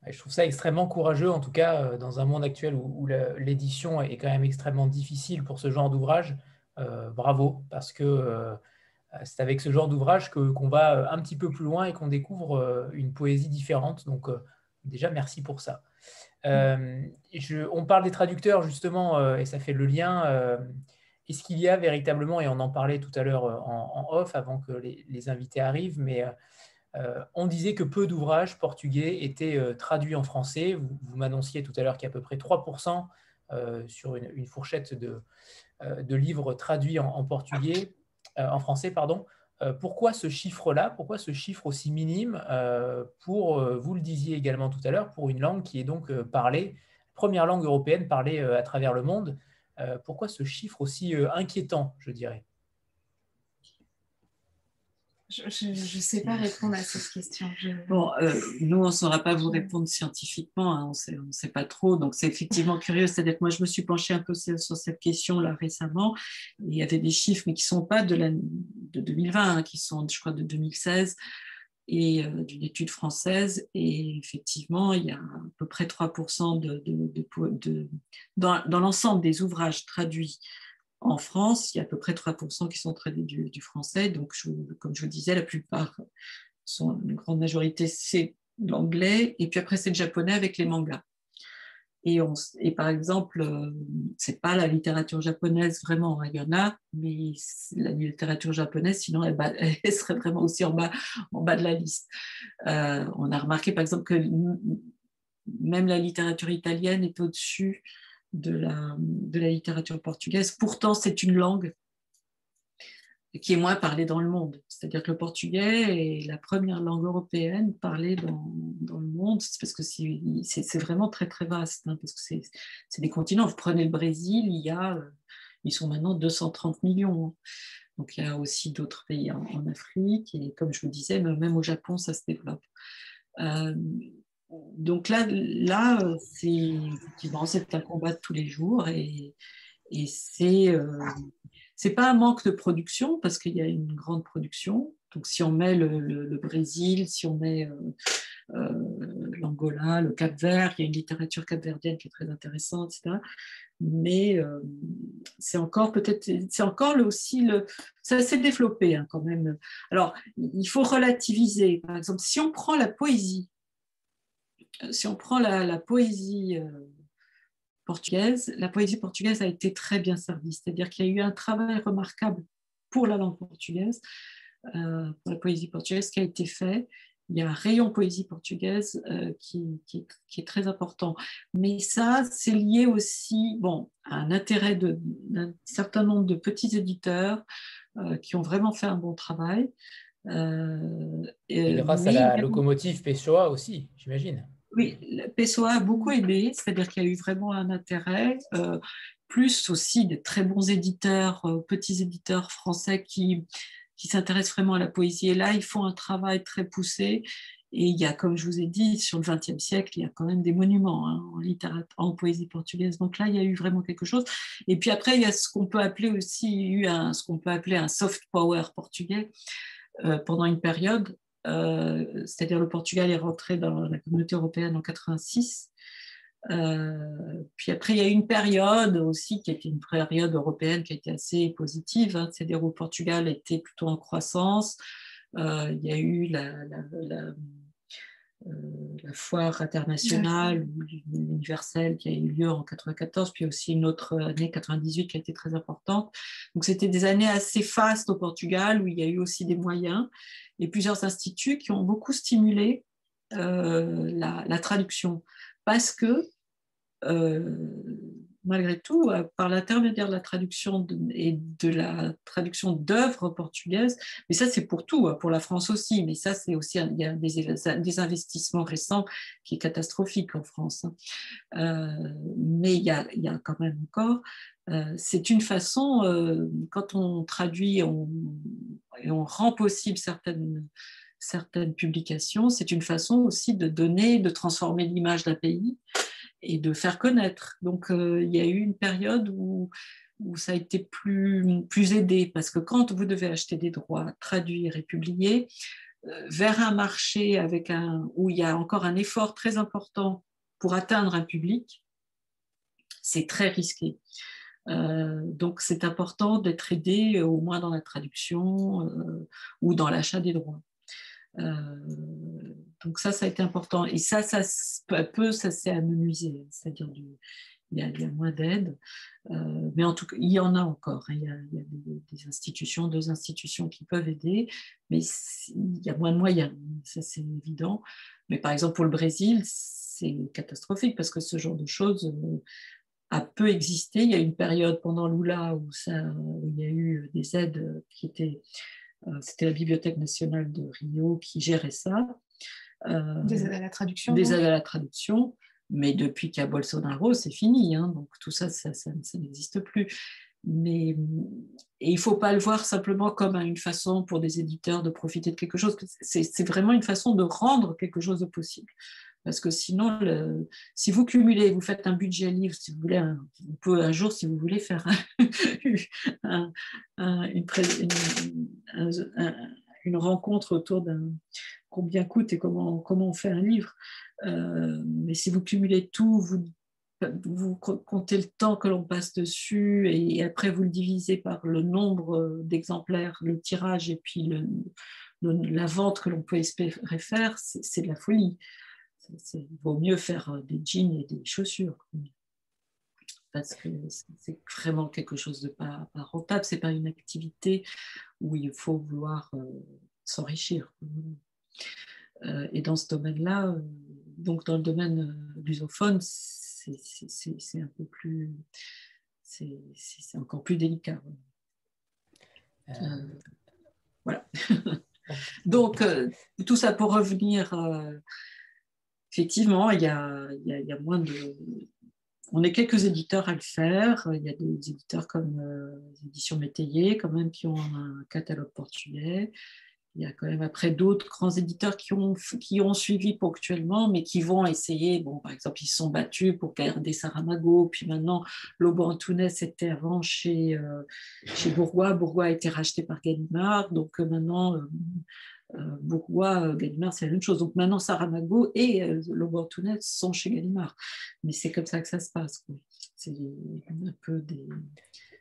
Je trouve ça extrêmement courageux, en tout cas, euh, dans un monde actuel où, l'édition est quand même extrêmement difficile pour ce genre d'ouvrage. Euh, bravo, parce que c'est avec ce genre d'ouvrage qu'on va un petit peu plus loin et qu'on découvre une poésie différente. Donc, déjà, merci pour ça. Euh, on parle des traducteurs justement, euh, et ça fait le lien. Euh, est-ce qu'il y a véritablement, et on en parlait tout à l'heure en, off avant que les, invités arrivent, mais on disait que peu d'ouvrages portugais étaient traduits en français. Vous, m'annonciez tout à l'heure qu'il y a à peu près 3% sur une, fourchette de, livres traduits en, portugais, en français, pardon. Euh, pourquoi ce chiffre-là? Pourquoi ce chiffre aussi minime euh, pour, euh, vous le disiez également tout à l'heure, pour une langue qui est donc parlée, première langue européenne parlée à travers le monde Pourquoi ce chiffre aussi inquiétant, je dirais? Je ne sais pas répondre à cette question. Bon, euh, nous, on ne saura pas vous répondre scientifiquement, hein, on ne sait pas trop. Donc, c'est effectivement curieux. C'est-à-dire que moi, je me suis penchée un peu sur cette question-là récemment. il y avait des chiffres, mais qui ne sont pas de, la, de 2020, hein, qui sont, je crois, de 2016 et euh, d'une étude française. Et effectivement, il y a à peu près 3% de, de, dans, dans l'ensemble des ouvrages traduits en France, il y a à peu près 3% qui sont traduits du, français. Donc, comme je vous disais, la plupart sont, une grande majorité, c'est l'anglais, et puis après, c'est le japonais avec les mangas. Et, par exemple, euh, c'est pas la littérature japonaise vraiment, il y en a, mais la littérature japonaise, sinon elle, <laughs> elle, serait vraiment aussi en bas, en bas de la liste. Euh, on a remarqué par exemple que même la littérature italienne est au-dessus de la, de la littérature portugaise. Pourtant, c'est une langue qui est moins parlée dans le monde. C'est-à-dire que le portugais est la première langue européenne parlée dans, dans le monde, parce que c'est vraiment très très vaste, hein, parce que c'est des continents. Vous prenez le Brésil, il y a, ils sont maintenant 230 millions. Hein. Donc il y a aussi d'autres pays en, Afrique, et comme je vous disais, même au Japon, ça se développe. Euh, donc là, là c'est un combat de tous les jours et, et c'est euh, c'est pas un manque de production parce qu'il y a une grande production. Donc si on met le, Brésil, si on met euh, euh, l'Angola, le Cap-Vert, il y a une littérature capverdienne qui est très intéressante, etc. Mais c'est encore peut-être, c'est encore aussi le, ça s'est développé hein, quand même. Alors il faut relativiser. Par exemple, si on prend la poésie, si on prend la, la poésie portugaise, la poésie portugaise a été très bien servie. C'est-à-dire qu'il y a eu un travail remarquable pour la langue portugaise, euh, pour la poésie portugaise qui a été fait. Il y a un rayon poésie portugaise euh, qui, est très important. Mais ça, c'est lié aussi bon, à un intérêt d'un certain nombre de petits éditeurs euh, qui ont vraiment fait un bon travail. et grâce à la locomotive Pessoa aussi, j'imagine. Oui, PSOA a beaucoup aidé, c'est-à-dire qu'il y a eu vraiment un intérêt, euh, plus aussi des très bons éditeurs, euh, petits éditeurs français qui, s'intéressent vraiment à la poésie. Et là, ils font un travail très poussé. Et il y a, comme je vous ai dit, sur le XXe siècle, il y a quand même des monuments hein, en, poésie portugaise. Donc là, il y a eu vraiment quelque chose. Et puis après, il y a ce qu'on peut appeler aussi, eu un, ce qu'on peut appeler un soft power portugais euh, pendant une période c'est-à-dire le Portugal est rentré dans la communauté européenne en 86. Euh, puis après, il y a eu une période aussi qui était une période européenne qui a été assez positive, hein, c'est-à-dire où le Portugal était plutôt en croissance. Euh, il y a eu la, foire internationale universelle qui a eu lieu en 94, puis aussi une autre année 98 qui a été très importante. Donc c'était des années assez fastes au Portugal où il y a eu aussi des moyens et plusieurs instituts qui ont beaucoup stimulé euh, la, traduction. Parce que, euh, malgré tout, euh, par l'intermédiaire de la traduction et de la traduction d'œuvres portugaises, mais ça c'est pour tout, hein, pour la France aussi, mais ça c'est aussi, il y a des, investissements récents qui est catastrophique en France. Hein. mais il y, a, il y, a, quand même encore euh, c'est une façon, euh, quand on traduit et on rend possible certaines, certaines publications, c'est une façon aussi de donner, de transformer l'image d'un pays et de faire connaître. Donc euh, il y a eu une période où, ça a été plus, aidé, parce que quand vous devez acheter des droits, traduire et publier, vers un marché avec un, où il y a encore un effort très important pour atteindre un public, c'est très risqué. Euh, donc c'est important d'être aidé euh, au moins dans la traduction euh, ou dans l'achat des droits. Donc ça, ça a été important. Et ça, ça peu ça s'est amenuisé. C'est-à-dire il y, a, moins d'aide, mais en tout cas, il y en a encore. Hein. Il y a, des, institutions, deux institutions qui peuvent aider, mais il y a moins de moyens, ça c'est évident. Mais par exemple, pour le Brésil, c'est catastrophique parce que ce genre de choses, a peu existé. Il y a une période pendant Lula où, ça, il y a eu des aides qui étaient. Euh, c'était la Bibliothèque nationale de Rio qui gérait ça. Euh, des aides à la traduction. Des aides à la traduction. Mais depuis qu'il y a Bolsonaro, c'est fini. Hein, donc tout ça, ça, ça, n'existe plus. Mais et il ne faut pas le voir simplement comme une façon pour des éditeurs de profiter de quelque chose. C'est vraiment une façon de rendre quelque chose de possible. Parce que sinon, si vous cumulez, vous faites un budget livre, si vous voulez, un, vous pouvez un jour, si vous voulez, faire <laughs> une, rencontre autour d'un combien coûte et comment, comment on fait un livre. Euh, mais si vous cumulez tout, vous, vous comptez le temps que l'on passe dessus et après vous le divisez par le nombre d'exemplaires, le tirage et puis la vente que l'on peut espérer faire, c'est de la folie. Il vaut mieux faire des jeans et des chaussures parce que c'est vraiment quelque chose de pas, pas rentable. C'est pas une activité où il faut vouloir euh, s'enrichir. Euh, et dans ce domaine-là, euh, donc dans le domaine lusophone, c'est un peu plus, c'est encore plus délicat. voilà. <laughs> donc tout ça pour revenir. effectivement, il y a, il y a moins de on est quelques éditeurs à le faire. Il y a des éditeurs comme euh, les éditions Métayer, quand même, qui ont un catalogue portugais. Il y a quand même après d'autres grands éditeurs qui ont, qui ont suivi ponctuellement, mais qui vont essayer. Bon, par exemple, ils se sont battus pour garder Saramago, puis maintenant, Lobo Antunes était avant chez, euh, chez Bourgois. Bourgois a été racheté par Gallimard, donc euh, maintenant, euh, Bourgois, euh, Gallimard, c'est la même chose. Donc maintenant, Saramago et euh, Lobo sont chez Gallimard. Mais c'est comme ça que ça se passe. C'est un peu des.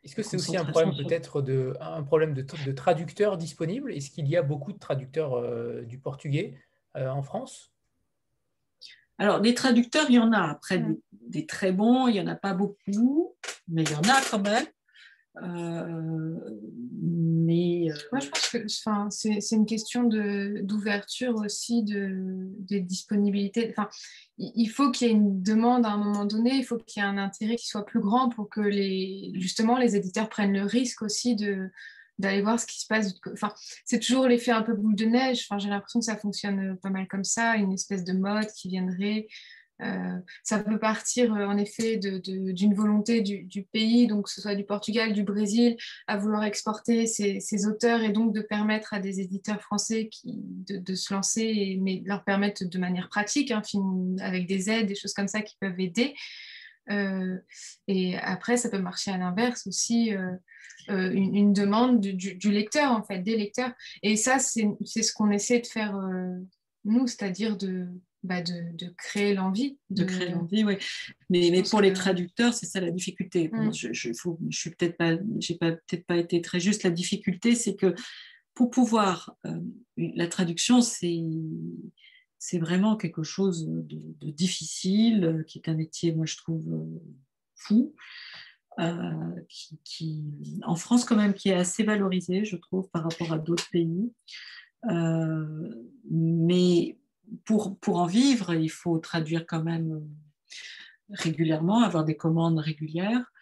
Est-ce que c'est aussi un problème peut-être de, un problème de, de traducteurs disponibles? Est-ce qu'il y a beaucoup de traducteurs du portugais en France? Alors, des traducteurs, il y en a. Après, des, des, très bons, il n'y en a pas beaucoup, mais il y en a quand même. Euh, mais euh, moi, je pense que c'est une question d'ouverture aussi de, de disponibilité. Enfin, il faut qu'il y ait une demande à un moment donné, il faut qu'il y ait un intérêt qui soit plus grand pour que les, justement les éditeurs prennent le risque aussi de d'aller voir ce qui se passe. Enfin, c'est toujours l'effet un peu boule de neige. Enfin, j'ai l'impression que ça fonctionne pas mal comme ça, une espèce de mode qui viendrait euh, ça peut partir euh, en effet d'une volonté du, pays, donc que ce soit du Portugal, du Brésil, à vouloir exporter ces, auteurs et donc de permettre à des éditeurs français de, se lancer, mais leur permettre de manière pratique, hein, avec des aides, des choses comme ça qui peuvent aider. Euh, et après, ça peut marcher à l'inverse aussi, une, demande du, lecteur, en fait, des lecteurs. Et ça, c'est ce qu'on essaie de faire, nous, c'est-à-dire de bah, de, créer l'envie. De... créer l'envie, oui. Mais, mais pour les traducteurs, c'est ça la difficulté. Mm. je, je, je suis peut-être pas, j'ai pas, peut-être pas été très juste. La difficulté, c'est que pour pouvoir, euh, la traduction, c'est c'est vraiment quelque chose de, difficile, euh, qui est un métier, moi je trouve, euh, fou, qui, qui, en France quand même, qui est assez valorisé, je trouve, par rapport à d'autres pays. mais pour, pour en vivre, il faut traduire quand même euh, régulièrement, avoir des commandes régulières.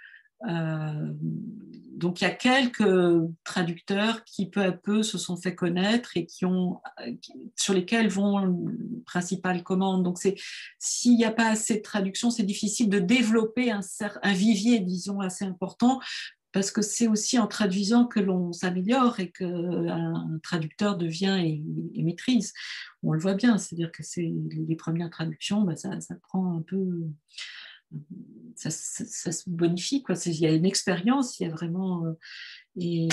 Euh, donc il y a quelques traducteurs qui peu à peu se sont fait connaître et qui ont, sur lesquels vont les principales commandes. Donc s'il n'y a pas assez de traduction, c'est difficile de développer un vivier, disons, assez important parce que c'est aussi en traduisant que l'on s'améliore et qu'un traducteur devient et, maîtrise. On le voit bien, c'est-à-dire que c'est les premières traductions, bah, ça, prend un peu, ça, se bonifie. Il y a une expérience, il y a vraiment, euh, et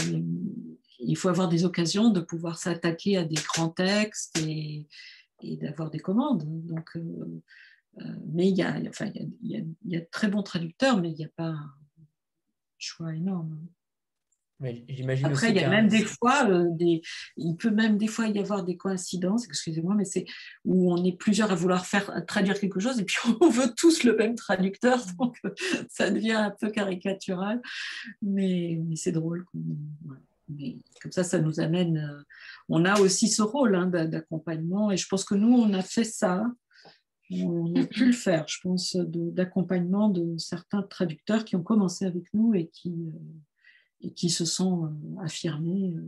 il faut avoir des occasions de pouvoir s'attaquer à des grands textes et, d'avoir des commandes. Donc, euh, euh, mais il y, a, enfin, il, y a, il y a de très bons traducteurs, mais il n'y a pas choix énorme. j'imagine Après, il y a même des fois, euh, des, il peut même des fois y avoir des coïncidences, excusez-moi, mais c'est où on est plusieurs à vouloir faire traduire quelque chose et puis <laughs> on veut tous le même traducteur, <laughs> donc euh, ça devient un peu caricatural, mais, mais c'est drôle. Mais comme ça, ça nous amène. Euh, on a aussi ce rôle hein, d'accompagnement et je pense que nous, on a fait ça on a pu le faire, je pense, d'accompagnement de, certains traducteurs qui ont commencé avec nous et qui, euh, se sont euh, affirmés euh,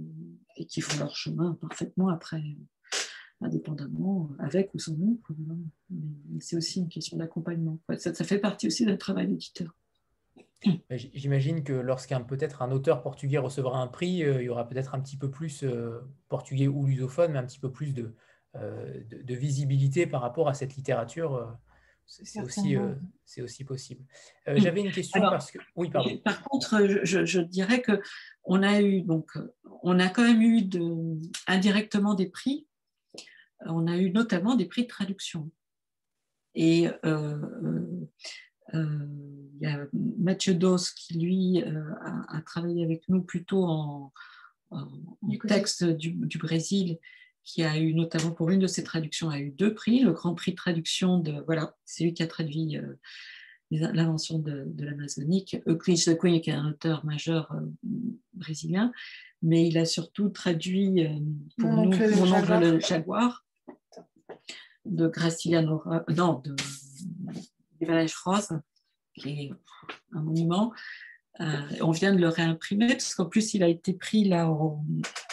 et qui font leur chemin parfaitement après, indépendamment, avec ou sans nous. C'est aussi une question d'accompagnement. Ça, ça, fait partie aussi d'un travail d'éditeur. J'imagine que lorsqu'un peut-être un auteur portugais recevra un prix, il y aura peut-être un petit peu plus portugais ou lusophone, mais un petit peu plus de, euh, de, visibilité par rapport à cette littérature. Euh, c'est aussi, euh, c'est aussi possible. J'avais une question parce que. Oui, pardon. Par contre, je, dirais que on a eu donc, on a quand même eu de, indirectement des prix. On a eu notamment des prix de traduction. Et il y a Mathieu Dos qui, lui, a, travaillé avec nous plutôt en, texte du, du, Brésil qui a eu notamment pour une de ses traductions, a eu deux prix, le Grand Prix de traduction de, voilà, c'est lui qui a traduit euh, l'invention de, de l'Amazonique, Euclide de Cunha, qui est un auteur majeur euh, brésilien, mais il a surtout traduit euh, pour Mon nous oncle Mon oncle jaguar. le jaguar de Graciliano, Ra- non, de Valège Rose, qui est un monument. Euh, on vient de le réimprimer parce qu'en plus il a été pris là au-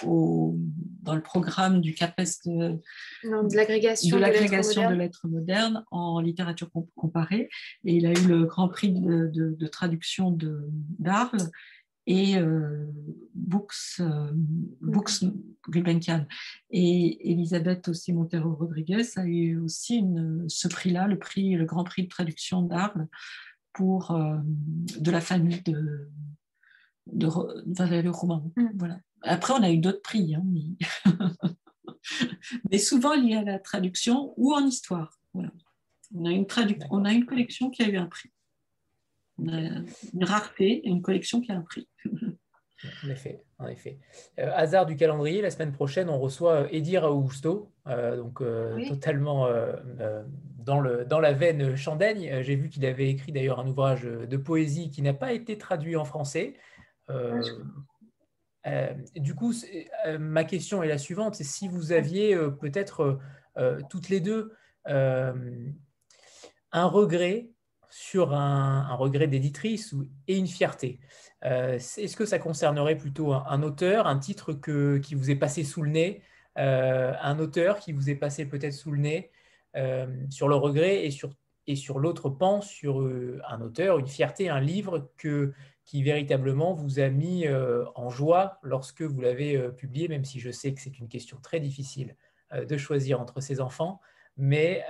au- dans le programme du CAPES de, Non, de l'agrégation de de lettres de modernes. lettres modernes en littérature com- comparée. Et il a eu le grand prix de, de- traduction de- d'Arles et euh, Books, euh, Books Gulbenkian. Et Elisabeth aussi Montero Rodriguez a eu aussi une- ce prix-là, le, prix, le grand prix de traduction d'Arles pour euh, de la famille de, de Valérie Roman. Mm. Voilà. Après, on a eu d'autres prix, hein, mais... <laughs> mais souvent liés à la traduction ou en histoire. Voilà. On, a une on a une collection qui a eu un prix. On a une rareté et une collection qui a un prix. <laughs> En effet, en effet. Euh, hasard du calendrier, la semaine prochaine, on reçoit euh, Edir Augusto, euh, donc euh, Oui. totalement dans, le, dans la veine Chandaigne. J'ai vu qu'il avait écrit d'ailleurs un ouvrage de poésie qui n'a pas été traduit en français. Ah, du coup, ma question est la suivante, c'est si vous aviez peut-être toutes les deux un regret sur un, regret d'éditrice et une fierté. Euh, Est-ce que ça concernerait plutôt un, auteur, un titre que, qui vous est passé sous le nez, euh, un auteur qui vous est passé peut-être sous le nez euh, sur le regret et sur, et sur l'autre pan, sur un auteur, une fierté, un livre que, qui véritablement vous a mis en joie lorsque vous l'avez publié, même si je sais que c'est une question très difficile de choisir entre ses enfants. Mais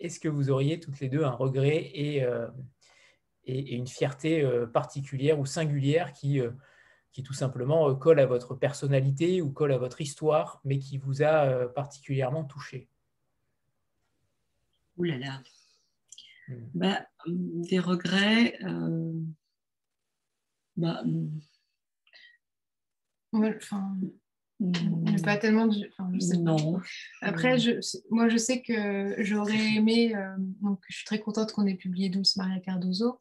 est-ce que vous auriez toutes les deux un regret et, euh, et, et une fierté euh, particulière ou singulière qui, euh, qui tout simplement colle à votre personnalité ou colle à votre histoire, mais qui vous a particulièrement touché? Ouh là là. Hmm. Bah, des regrets. bah, Ouais, enfin, n'est pas tellement du. Enfin, je sais pas. non. Après, je, moi, je sais que j'aurais aimé. euh, donc, je suis très contente qu'on ait publié Dulce Maria Cardozo.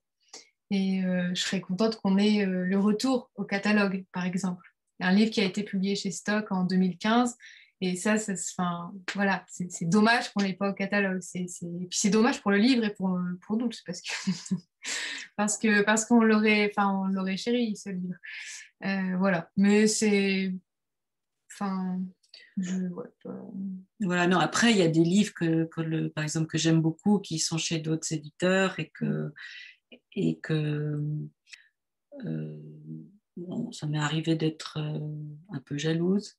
Et euh, je serais contente qu'on ait euh, le retour au catalogue, par exemple. Un livre qui a été publié chez Stock en 2015. Et ça, ça enfin, voilà, c'est dommage qu'on l'ait pas au catalogue. C'est- c'est- Et puis c'est dommage pour le livre et pour, pour Dulce, parce que <laughs> parce que parce qu'on l'aurait, enfin, on l'aurait chéri ce livre. Voilà. Mais c'est, enfin, je, Voilà, non, après, il y a des livres, que, par exemple, que j'aime beaucoup, qui sont chez d'autres éditeurs et que, et que euh, ça m'est arrivé d'être euh, un peu jalouse,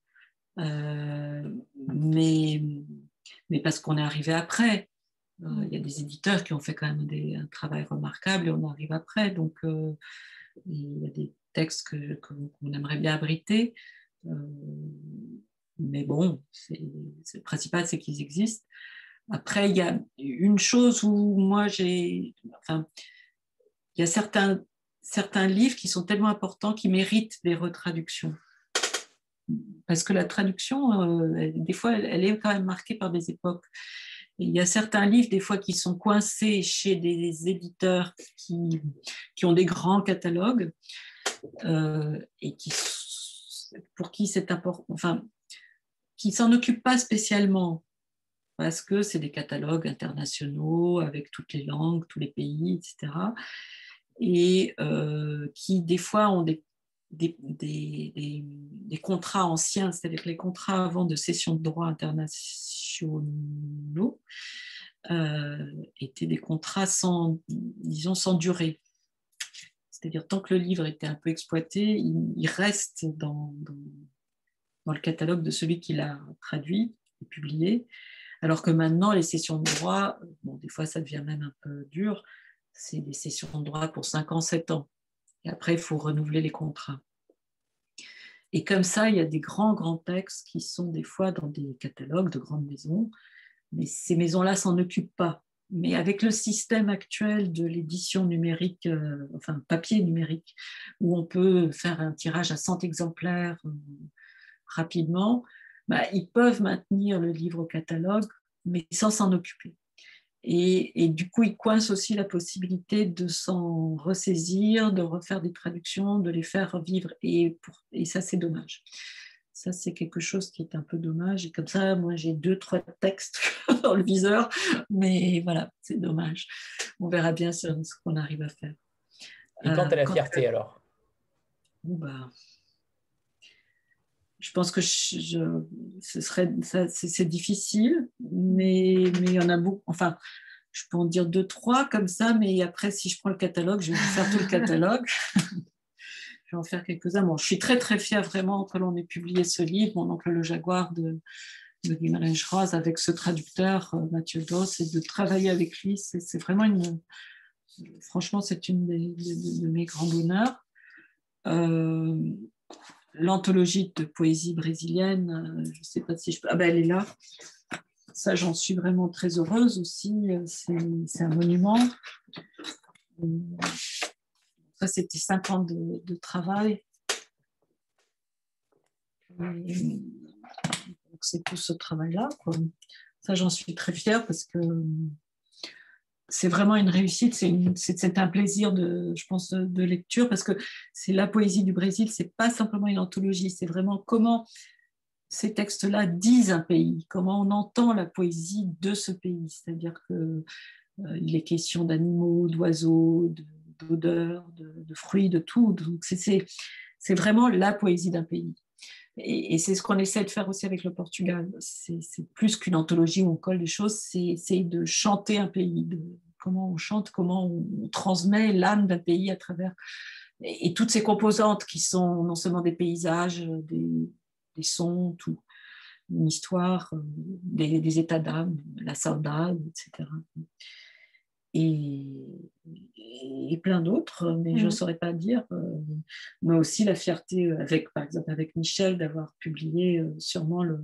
euh, mais, mais parce qu'on est arrivé après. Il y a des éditeurs qui ont fait quand même des, un travail remarquable et on arrive après. Donc, il y a des textes que, que- qu'on aimerait bien abriter. Euh, mais bon, le principal, c'est qu'ils existent. Après, il y a une chose où moi, j'ai... Enfin, il y a certains, certains livres qui sont tellement importants qui méritent des retraductions. Parce que la traduction, euh, des fois, elle, est quand même marquée par des époques. Il y a certains livres, des fois, qui sont coincés chez des éditeurs qui, qui ont des grands catalogues euh, et qui, pour qui c'est important, enfin, qui s'en occupent pas spécialement parce que c'est des catalogues internationaux avec toutes les langues, tous les pays, etc. Et euh, qui, des fois, ont des, des, des, des- contrats anciens, c'est-à-dire les contrats avant de cession de droits internationaux euh, étaient des contrats sans, disons, sans durée. C'est-à-dire, tant que le livre était un peu exploité, il, reste dans, le catalogue de celui qui l'a traduit et publié. Alors que maintenant, les cessions de droits, bon, des fois, ça devient même un peu dur, c'est des cessions de droits pour 5 ans, 7 ans. Et après, il faut renouveler les contrats. Et comme ça, il y a des grands, grands textes qui sont des fois dans des catalogues de grandes maisons, mais ces maisons-là s'en occupent pas. Mais avec le système actuel de l'édition numérique, euh, enfin papier numérique, où on peut faire un tirage à 100 exemplaires euh, rapidement, bah, ils peuvent maintenir le livre au catalogue, mais sans s'en occuper. Et, du coup, ils coincent aussi la possibilité de s'en ressaisir, de refaire des traductions, de les faire vivre. Et, et ça, c'est dommage. Ça, c'est quelque chose qui est un peu dommage. Et comme ça, moi, j'ai deux, trois textes <laughs> dans le viseur. Mais voilà, c'est dommage. On verra bien ce, qu'on arrive à faire. Et quand à la euh, fierté, alors? Bah, je pense que je, ce serait, c'est difficile, mais, mais il y en a beaucoup. Enfin, je peux en dire deux, trois comme ça, mais après, si je prends le catalogue, je vais faire tout le <laughs> catalogue. Je en faire quelques-uns. Bon, je suis très, très fière vraiment que l'on ait publié ce livre, Mon oncle le jaguar de, de Guimarães Ross, avec ce traducteur, euh, Mathieu Doss, et de travailler avec lui. C'est vraiment une. Franchement, c'est une de, mes grands bonheurs. Euh, l'anthologie de poésie brésilienne, euh, je ne sais pas si je peux. Ah ben, elle est là. Ça, j'en suis vraiment très heureuse aussi. C'est un monument. Ça, c'était cinq ans de, travail. C'est tout ce travail-là. Ça, j'en suis très fière parce que c'est vraiment une réussite, c'est un plaisir de, je pense, de, lecture parce que c'est la poésie du Brésil, c'est pas simplement une anthologie, c'est vraiment comment ces textes-là disent un pays, comment on entend la poésie de ce pays. C'est-à-dire qu'il euh, il est question d'animaux, d'oiseaux, d'odeurs, de, fruits, de tout. Donc c'est vraiment la poésie d'un pays. Et, c'est ce qu'on essaie de faire aussi avec le Portugal. C'est plus qu'une anthologie où on colle des choses, c'est de chanter un pays, de comment on chante, comment on, transmet l'âme d'un pays à travers. Et, toutes ces composantes qui sont non seulement des paysages, des, sons, une histoire, euh, des, états d'âme, la saudade, etc et, et plein d'autres, mais je ne mm. saurais pas dire. Euh, mais aussi la fierté, avec, par exemple, avec Michel, d'avoir publié euh, sûrement le,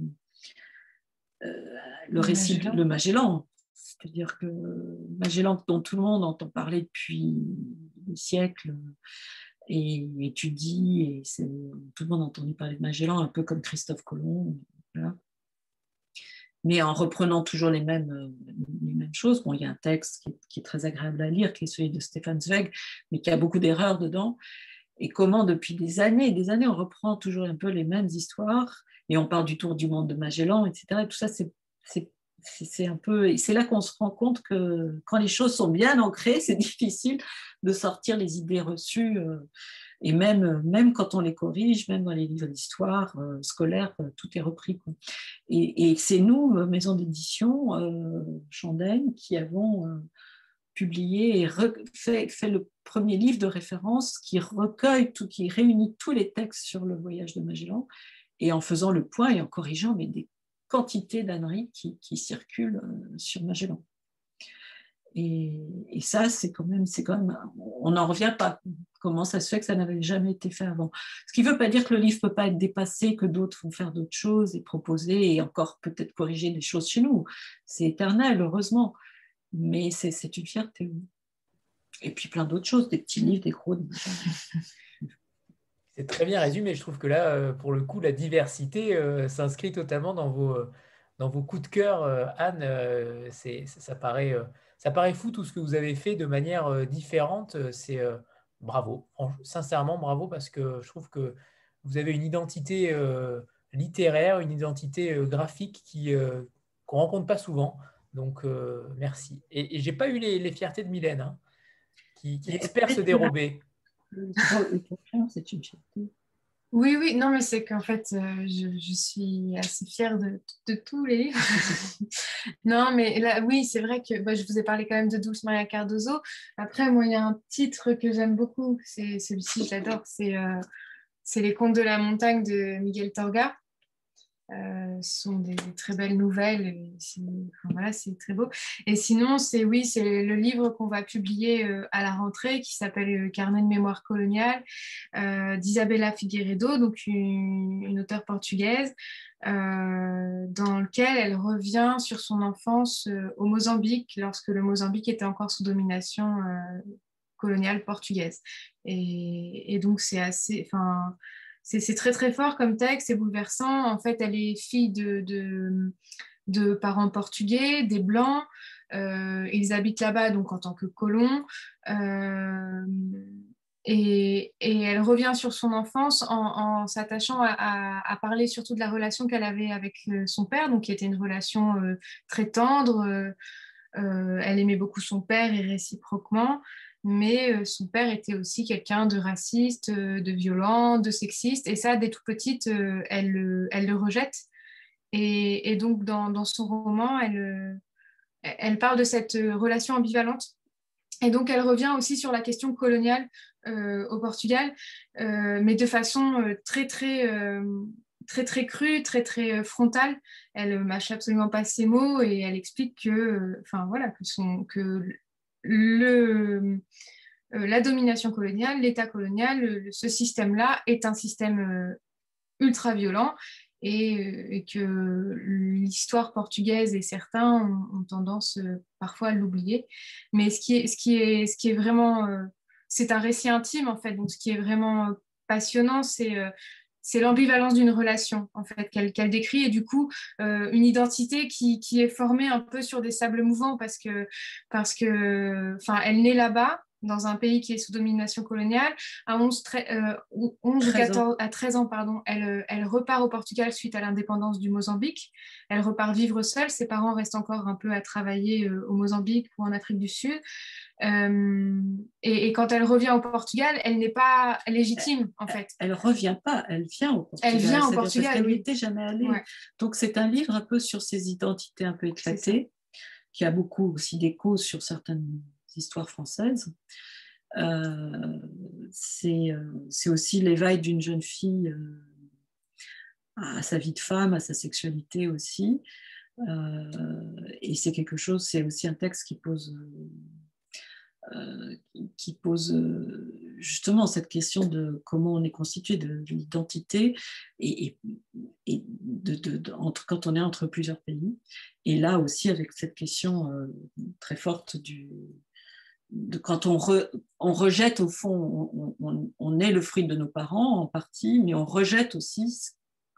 euh, le récit, de Magellan. C'est-à-dire que Magellan, dont tout le monde entend parler depuis des siècles, et étudie, et tout le monde a entendu parler de Magellan, un peu comme Christophe Colomb. Voilà mais en reprenant toujours les mêmes, euh, les mêmes choses. Bon, il y a un texte qui est, très agréable à lire, qui est celui de Stéphane Zweig, mais qui a beaucoup d'erreurs dedans. Et comment, depuis des années et des années, on reprend toujours un peu les mêmes histoires, et on part du tour du monde de Magellan, etc. Et tout ça, c'est un peu. C'est là qu'on se rend compte que quand les choses sont bien ancrées, <laughs> c'est difficile de sortir les idées reçues. Euh, et même, même quand on les corrige, même dans les livres d'histoire euh, scolaires, euh, tout est repris. Et, c'est nous, euh, maison d'édition, euh, Chandaigne, qui avons publié et fait, le premier livre de référence qui recueille, tout, qui réunit tous les textes sur le voyage de Magellan, et en faisant le point et en corrigeant mais des quantités d'âneries qui, circulent sur Magellan. Et, ça, c'est quand même, c'est quand même, on n'en revient pas. Comment ça se fait que ça n'avait jamais été fait avant Ce qui ne veut pas dire que le livre ne peut pas être dépassé, que d'autres vont faire d'autres choses et proposer et encore peut-être corriger des choses chez nous. C'est éternel, heureusement. Mais c'est une fierté. Et puis plein d'autres choses, des petits livres, des gros. C'est très bien résumé. Je trouve que là, euh, pour le coup, la diversité euh, s'inscrit totalement dans vos, euh, dans vos coups de cœur. Anne, ça, paraît, ça paraît fou tout ce que vous avez fait de manière différente. C'est bravo. Sincèrement, bravo parce que je trouve que vous avez une identité euh, littéraire, une identité euh, graphique qui euh, qu'on rencontre pas souvent. Donc merci. Et, et j'ai pas eu les, fiertés de Mylène, hein, qui, espère se dérober. <laughs> C'est une fierté. Oui, oui, non, mais c'est qu'en fait, euh, je, suis assez fière de, tous les livres. <laughs> non, mais là, oui, c'est vrai que bah, je vous ai parlé quand même de Dulce Maria Cardozo. Après, moi, il y a un titre que j'aime beaucoup, c'est celui-ci, j'adore, c'est euh, Les Contes de la montagne de Miguel Torga. Euh, sont des, très belles nouvelles. c'est très beau. Et sinon, c'est oui, c'est le livre qu'on va publier euh, à la rentrée qui s'appelle euh, Carnet de mémoire coloniale d'Isabella Figueiredo, donc une, auteure portugaise, dans lequel elle revient sur son enfance au Mozambique lorsque le Mozambique était encore sous domination coloniale portugaise. Et, et donc c'est assez, c'est très très fort comme texte, c'est bouleversant. En fait, elle est fille de, parents portugais, des blancs. ils habitent là-bas donc en tant que colons. Et, elle revient sur son enfance en, s'attachant à, parler surtout de la relation qu'elle avait avec euh, son père, donc qui était une relation euh, très tendre. Euh, elle aimait beaucoup son père et réciproquement, mais son père était aussi quelqu'un de raciste, de violent, de sexiste, et ça, dès tout petite, elle, elle, le rejette. Et, donc, dans, son roman, elle, elle parle de cette relation ambivalente et donc, elle revient aussi sur la question coloniale euh, au Portugal, euh, mais de façon euh, très, très, très, très crue, très, très frontale. Elle mâche absolument pas ses mots et elle explique que, voilà, que le, la domination coloniale, l'État colonial, ce système-là est un système ultra violent et, que l'histoire portugaise et certains ont, tendance parfois à l'oublier. Mais ce qui est, ce qui est, vraiment c'est un récit intime en fait. Donc ce qui est vraiment passionnant, c'est euh, c'est l'ambivalence d'une relation en fait qu'elle décrit. Et du coup euh, une identité qui, est formée un peu sur des sables mouvants parce que naît là-bas dans un pays qui est sous domination coloniale. À 11, euh, ou 14, à 13 ans, pardon, elle, elle, repart au Portugal suite à l'indépendance du Mozambique. Elle repart vivre seule. Ses parents restent encore un peu à travailler au Mozambique ou en Afrique du Sud. Euh, et, quand elle revient au Portugal, elle n'est pas légitime en fait. Elle, ne revient pas, elle vient au Portugal. Elle vient au Portugal. Parce qu'elle n'était jamais allée. Donc c'est un livre un peu sur ses identités un peu éclatées, qui a beaucoup aussi d'écho sur certaines histoires françaises. Euh, euh, c'est aussi l'éveil d'une jeune fille à sa vie de femme, à sa sexualité aussi. et c'est quelque chose, c'est aussi un texte qui pose euh, qui pose euh, justement cette question de comment on est constitué, de, l'identité, et, de, entre, quand on est entre plusieurs pays. Et là aussi, avec cette question euh, très forte du, de quand on, on, rejette, au fond, on, est le fruit de nos parents en partie, mais on rejette aussi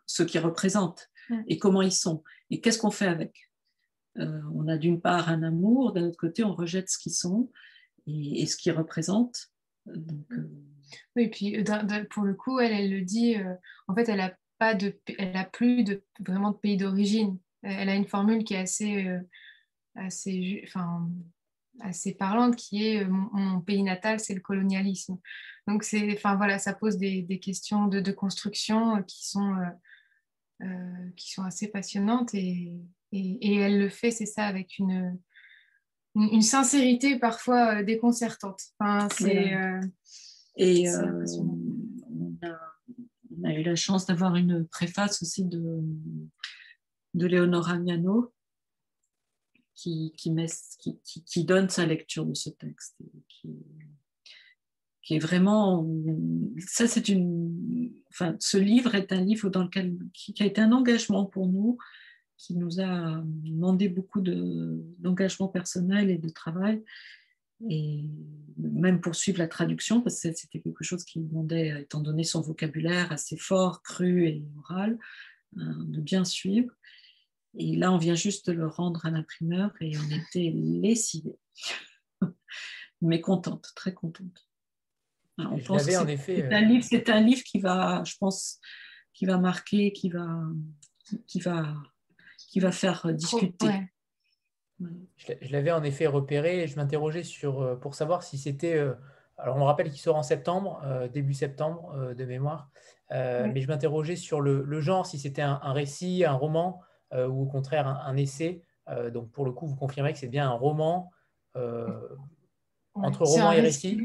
ce qu'ils représentent et comment ils sont. Et qu'est-ce qu'on fait avec? On a d'une part un amour, d'un autre côté, on rejette ce qu'ils sont et, ce qu'il représente. Donc, euh, Oui, puis euh, pour le coup, elle, elle le dit, euh, en fait, elle n'a pas de, elle a plus de, vraiment de pays d'origine. Elle a une formule qui est assez, assez, enfin, assez parlante, qui est mon, pays natal, c'est le colonialisme. Donc, c'est, enfin, voilà, ça pose des, des questions de, de, construction qui sont, qui sont assez passionnantes et, et, et elle le fait, c'est ça, avec une, une sincérité parfois euh, déconcertante. Enfin, c'est, euh, et euh, on, a, eu la chance d'avoir une préface aussi de, de Léonora Miano qui, donne sa lecture de ce texte. Qui est vraiment. Ça, c'est une. Enfin, ce livre est un livre dans lequel, qui a été un engagement pour nous qui nous a demandé beaucoup d'engagement personnel et de travail, et même poursuivre la traduction, parce que c'était quelque chose qui demandait, étant donné son vocabulaire assez fort, cru et oral, hein, de bien suivre. Et là, on vient juste de le rendre à l'imprimeur et on était lessivés, <laughs> mais contente, très contente. on pense que c'est effet... un, livre, un livre qui va, je pense, qui va marquer, qui va, qui va qui va faire euh, discuter. Je l'avais en effet repéré et je m'interrogeais sur euh, pour savoir si c'était. Euh, alors on rappelle qu'il sort en septembre, début septembre de mémoire, mais je m'interrogeais sur le, genre, si c'était un, récit, un roman ou au contraire un, essai. donc pour le coup, vous confirmez que c'est bien un roman entre roman et récit.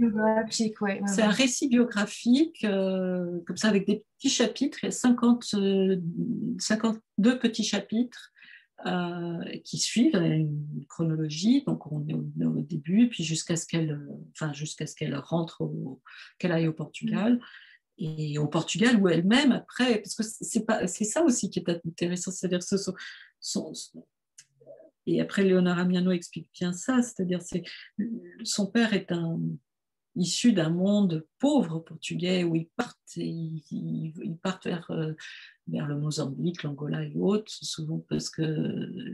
C'est un récit biographique, comme ça, avec des petits chapitres. Il y a 50, 52 petits chapitres euh, qui suivent une chronologie. Donc, on est au, début, puis jusqu'à ce qu'elle enfin, jusqu'à ce qu'elle rentre, qu'elle aille au Portugal. Et au Portugal, où elle-même, après, parce que c'est, pas, c'est ça aussi qui est intéressant, c'est-à-dire ce son, et après, Léonard Amiano explique bien ça, c'est-à-dire c'est son père est un, issus d'un monde pauvre portugais où ils partent, ils, partent vers, vers le Mozambique, l'Angola et autres, souvent parce que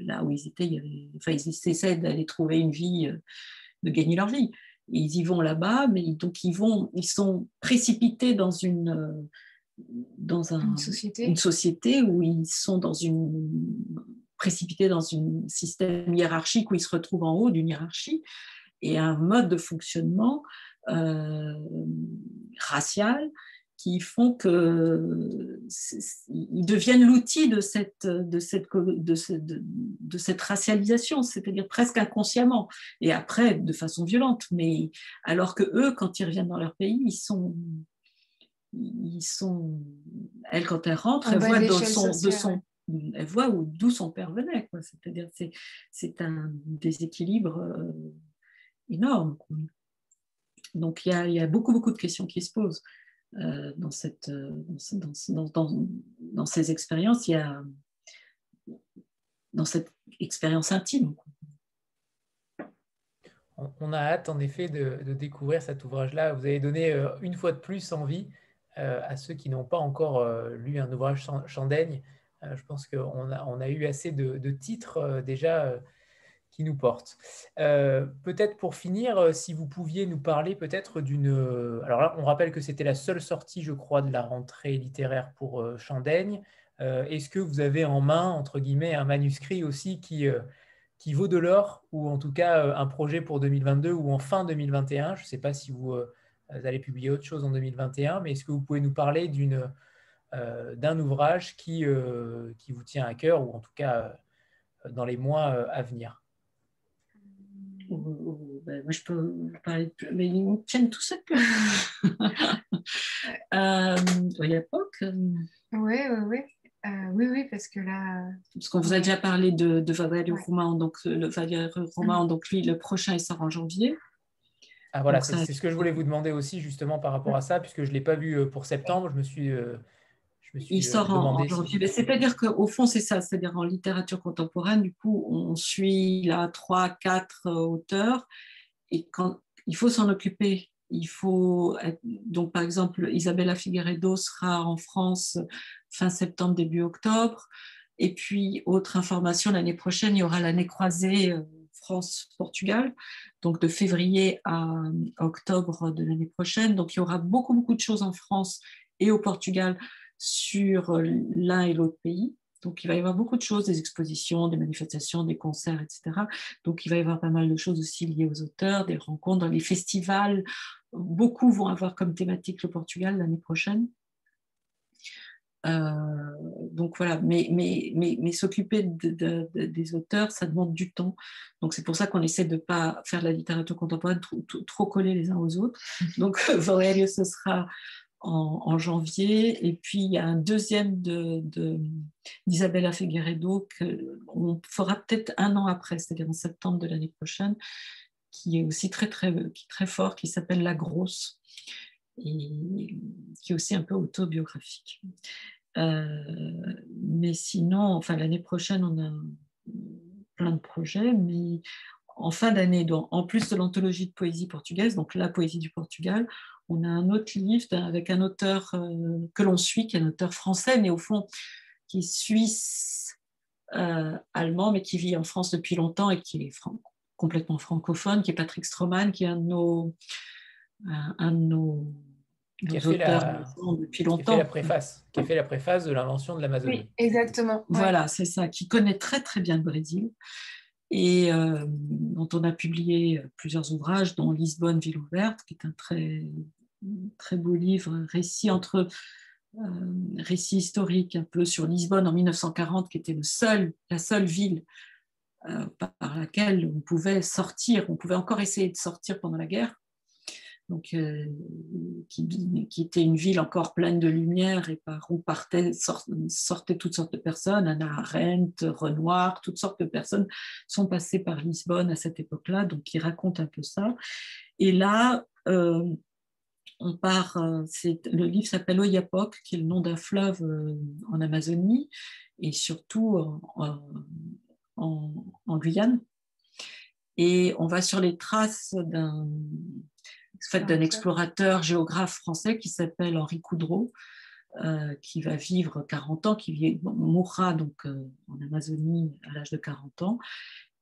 là où ils étaient, ils essaient d'aller trouver une vie, de gagner leur vie. Ils y vont là-bas, mais donc ils vont, ils sont précipités dans une dans un, société. une société où ils sont dans une précipités dans un système hiérarchique où ils se retrouvent en haut d'une hiérarchie et un mode de fonctionnement euh, racial qui font qu'ils deviennent l'outil de cette, de, cette, de, de, de cette racialisation, c'est-à-dire presque inconsciemment, et après de façon violente. Mais alors que eux, quand ils reviennent dans leur pays, ils sont, ils sont, elle quand elle rentre, elle voit, de son, de son, elle voit d'où son père venait, c'est-à-dire c'est, c'est un déséquilibre euh, énorme. Donc il y, a, il y, a, beaucoup beaucoup de questions qui se posent euh, dans, cette, euh, dans, ces expériences. Il y a dans cette expérience intime. On a hâte en effet de, découvrir cet ouvrage-là. Vous avez donné une fois de plus envie euh, à ceux qui n'ont pas encore euh, lu un ouvrage Chandaigne. Euh, je pense qu'on a, on a eu assez de, titres déjà qui nous portent. peut-être pour finir, si vous pouviez nous parler peut-être d'une... alors là, on rappelle que c'était la seule sortie, je crois, de la rentrée littéraire pour Chandaigne. Est-ce que vous avez en main, entre guillemets, un manuscrit aussi qui, vaut de l'or, ou en tout cas un projet pour 2022 ou en fin 2021 Je ne sais pas si vous allez publier autre chose en 2021, mais est-ce que vous pouvez nous parler d'une, euh, d'un ouvrage qui, euh, qui vous tient à cœur, ou en tout cas euh, dans les mois à venir? Ben, moi, je peux parler de... Mais ils me tiennent tout seul. <laughs> euh, l'époque. Oui, oui, oui. oui, oui, parce que là. Parce qu'on vous a déjà parlé de, de Valerio Romain, donc le Valerio Romain, donc lui, le prochain, il sort en janvier. Ah voilà, c'est ce que je voulais vous demander aussi justement par rapport à ça, puisque je ne l'ai pas vu euh, pour septembre, je me suis, euh, je me suis Il euh, sort en, janvier. C'est-à-dire qu'au fond, c'est ça, c'est-à-dire en littérature contemporaine, du coup, on suit là trois, quatre auteurs, et quand il faut s'en occuper. Il faut donc par exemple Isabella Figueredo sera en France fin septembre début octobre et puis autre information l'année prochaine il y aura l'année croisée France-Portugal, donc de février à octobre de l'année prochaine. Donc il y aura beaucoup, beaucoup de choses en France et au Portugal sur l'un et l'autre pays. Donc il va y avoir beaucoup de choses, des expositions, des manifestations, des concerts, etc. Donc il va y avoir pas mal de choses aussi liées aux auteurs, des rencontres dans les festivals. Beaucoup vont avoir comme thématique le Portugal l'année prochaine. Euh, donc voilà, mais, mais, mais, mais s'occuper de, des auteurs, ça demande du temps. Donc c'est pour ça qu'on essaie de ne pas faire la littérature contemporaine trop, trop, coller les uns aux autres. Donc Valerio, ce sera en, janvier. Et puis il y a un deuxième d'Isabella de, Figueredo qu'on fera peut-être un an après, c'est-à-dire en septembre de l'année prochaine, qui est aussi très, très, très fort, qui s'appelle La Grosse et qui est aussi un peu autobiographique. Euh, mais sinon, enfin l'année prochaine, on a plein de projets, mais en fin d'année, en plus de l'anthologie de poésie portugaise, donc la poésie du Portugal, on a un autre livre avec un auteur euh, que l'on suit, qui est un auteur français, mais au fond qui est suisse euh, allemand, mais qui vit en France depuis longtemps et qui est complètement francophone, qui est Patrick Stroman, qui est un de nos, un de nos qui a, fait la, depuis longtemps. Qui a fait la préface, qui a fait la préface de l'invention de l'Amazonie. Oui, exactement. Voilà, c'est ça, qui connaît très très bien le Brésil et euh, dont on a publié plusieurs ouvrages, dont Lisbonne, ville ouverte, qui est un très, très beau livre, récit entre euh, récit historique un peu sur Lisbonne en 1940, qui était le seul, la seule ville euh, par laquelle on pouvait sortir, on pouvait encore essayer de sortir pendant la guerre donc, euh, qui, était une ville encore pleine de lumière et par où partaient, sortaient toutes sortes de personnes. Anna Arendt, Renoir, toutes sortes de personnes sont passées par Lisbonne à cette époque-là, donc qui raconte un peu ça. Et là, on part, euh, le livre s'appelle Oyapoc, qui est le nom d'un fleuve en Amazonie et surtout en, en Guyane. Et on va sur les traces d'un fait d'un explorateur géographe français qui s'appelle Henri Coudreau, euh, qui va vivre 40 ans, qui mourra donc en Amazonie à l'âge de 40 ans,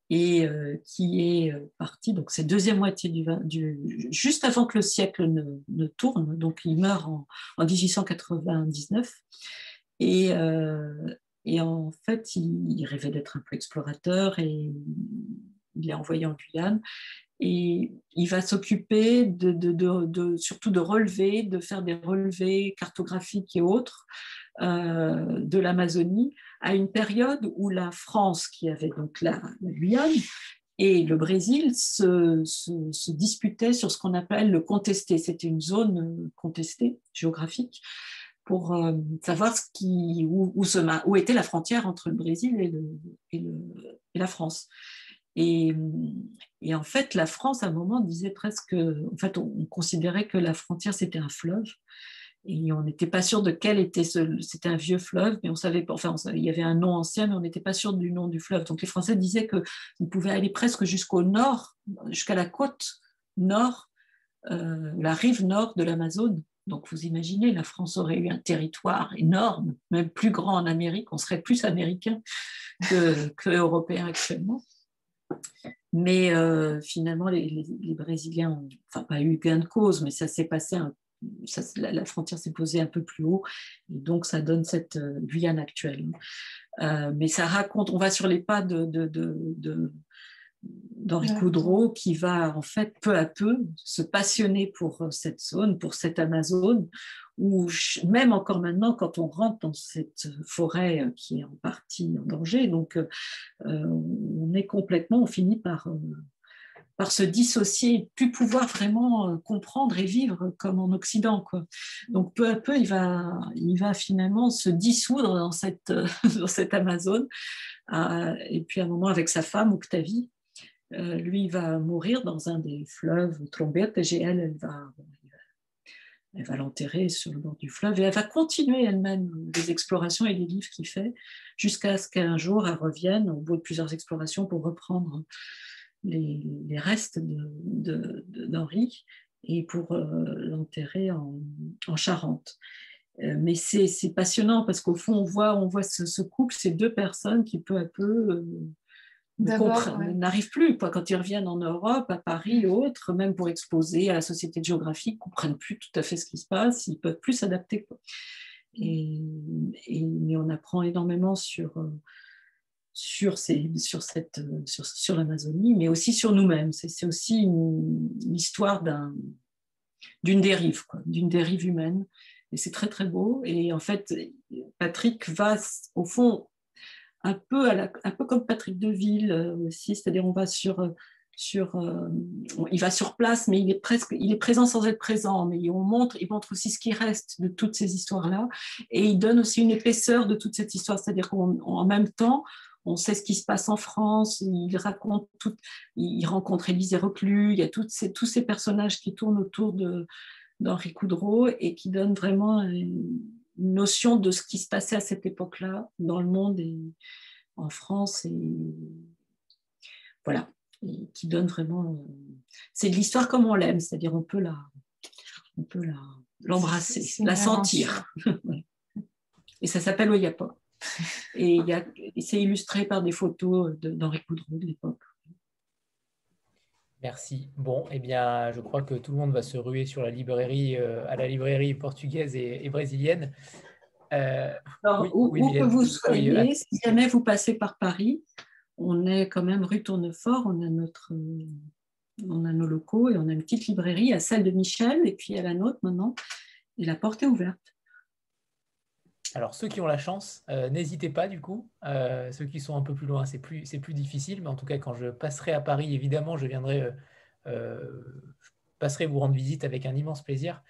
et qui est parti, donc c'est deuxième moitié du, du, juste avant que le siècle ne, tourne, donc il meurt en, en 1899. Et, et en fait, il, rêvait d'être un peu explorateur et il est envoyé en Guyane. Et il va s'occuper de, surtout de relever, de faire des relevés cartographiques et autres euh, de l'Amazonie à une période où la France, qui avait donc la, Guyane, et le Brésil se, disputaient sur ce qu'on appelle le contesté. C'était une zone contestée géographique pour euh, savoir où, était la frontière entre le Brésil et, la France. Et, en fait, la France, à un moment, disait presque, en fait, on, considérait que la frontière, c'était un fleuve. Et on n'était pas sûr de quel était ce. C'était un vieux fleuve, mais on savait pas. Enfin, il y avait un nom ancien, mais on n'était pas sûr du nom du fleuve. Donc les Français disaient qu'ils pouvaient aller presque jusqu'au nord, jusqu'à la côte nord, euh, la rive nord de l'Amazone. Donc vous imaginez, la France aurait eu un territoire énorme, même plus grand en Amérique, on serait plus américain que, <laughs> que européen actuellement. Mais euh, finalement, les, Brésiliens n'ont enfin, pas eu gain de cause, mais ça s'est passé, la, frontière s'est posée un peu plus haut, et donc ça donne cette euh, Guyane actuelle. Euh, mais ça raconte, on va sur les pas de, de, de d'Henri Coudreau qui va en fait peu à peu se passionner pour euh, cette zone, pour cette Amazone, où même encore maintenant, quand on rentre dans cette forêt qui est en partie en danger, donc euh, on est complètement, on finit par, par se dissocier, plus pouvoir vraiment comprendre et vivre comme en Occident. Donc peu à peu, il va, il va finalement se dissoudre dans cette, <laughs> dans cette Amazone. et puis à un moment, avec sa femme, Octavie, euh, lui va mourir dans un des fleuves Trombette et elle, elle va, elle va l'enterrer sur le bord du fleuve et elle va continuer elle-même les explorations et les livres qu'il fait jusqu'à ce qu'un jour elle revienne au bout de plusieurs explorations pour reprendre les, les restes d'Henri et pour euh, l'enterrer en, en, Charente. Euh, mais c'est passionnant parce qu'au fond, on voit, on voit ce, ce, couple, ces deux personnes qui peu à peu n'arrivent plus. Quand ils reviennent en Europe, à Paris ou autres, même pour exposer à la Société de géographie, ne comprennent plus tout à fait ce qui se passe, ils ne peuvent plus s'adapter. Et, mais on apprend énormément sur, euh, sur, cette, sur, sur l'Amazonie, mais aussi sur nous-mêmes. C'est, aussi une, histoire d'une dérive, d'une dérive humaine. Et c'est très, très beau. Et en fait, Patrick va, au fond, un peu, un peu comme Patrick Deville euh, aussi, c'est-à-dire on va sur, euh, sur euh, il va sur place, mais il est presque, il est présent sans être présent, mais on montre, il montre aussi ce qui reste de toutes ces histoires-là, et il donne aussi une épaisseur de toute cette histoire, c'est-à-dire qu'en même temps, on sait ce qui se passe en France, il raconte tout, il rencontre Élisée Reclus, il y a toutes ces, tous ces personnages qui tournent autour d'Henri Coudreau et qui donnent vraiment notion de ce qui se passait à cette époque-là dans le monde et en France et voilà. Qui donne vraiment c'est de l'histoire comme on l'aime c'est-à-dire on peut la on peut la l'embrasser la sentir. <laughs> Et ça s'appelle Oyapa et, et c'est illustré par des photos d'Henri Coudreau de l'époque Merci. Bon, eh bien, je crois que tout le monde va se ruer sur la librairie, euh, à la librairie portugaise et, brésilienne. Euh, où, que vous soyez, si jamais vous passez par Paris, on est quand même rue Tournefort, on a notre, on a nos locaux et on a une petite librairie à celle de Michel et puis à la nôtre maintenant. Et la porte est ouverte. Alors, ceux qui ont la chance, euh, n'hésitez pas du coup. Euh, ceux qui sont un peu plus loin, c'est plus, plus difficile. Mais en tout cas, quand je passerai à Paris, évidemment, je viendrai, euh, je passerai vous rendre visite avec un immense plaisir.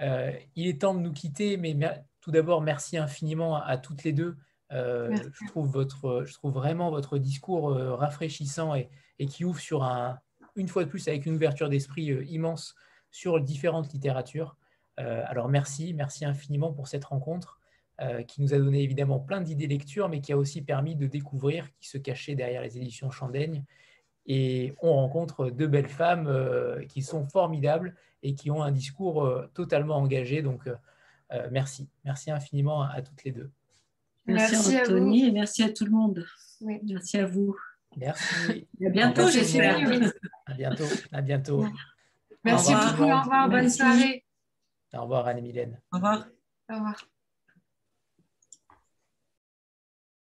il est temps de nous quitter, mais tout d'abord, merci infiniment à, toutes les deux. je, trouve votre, je trouve vraiment votre discours rafraîchissant et, et, qui ouvre sur un, une fois de plus, avec une ouverture d'esprit immense sur différentes littératures. alors, merci, merci infiniment pour cette rencontre. Euh, qui nous a donné évidemment plein d'idées lecture, mais qui a aussi permis de découvrir qui se cachait derrière les éditions Chandaigne et on rencontre deux belles femmes qui sont formidables et qui ont un discours totalement engagé. Donc, merci. Merci infiniment à, toutes les deux. Merci, Anthony et merci à tout le monde. Merci à vous. Merci. À bientôt, j'espère. À bientôt. À bientôt. Merci beaucoup. Au revoir. Bonne soirée. Au revoir, Anne-Mylène. Au revoir. Au revoir.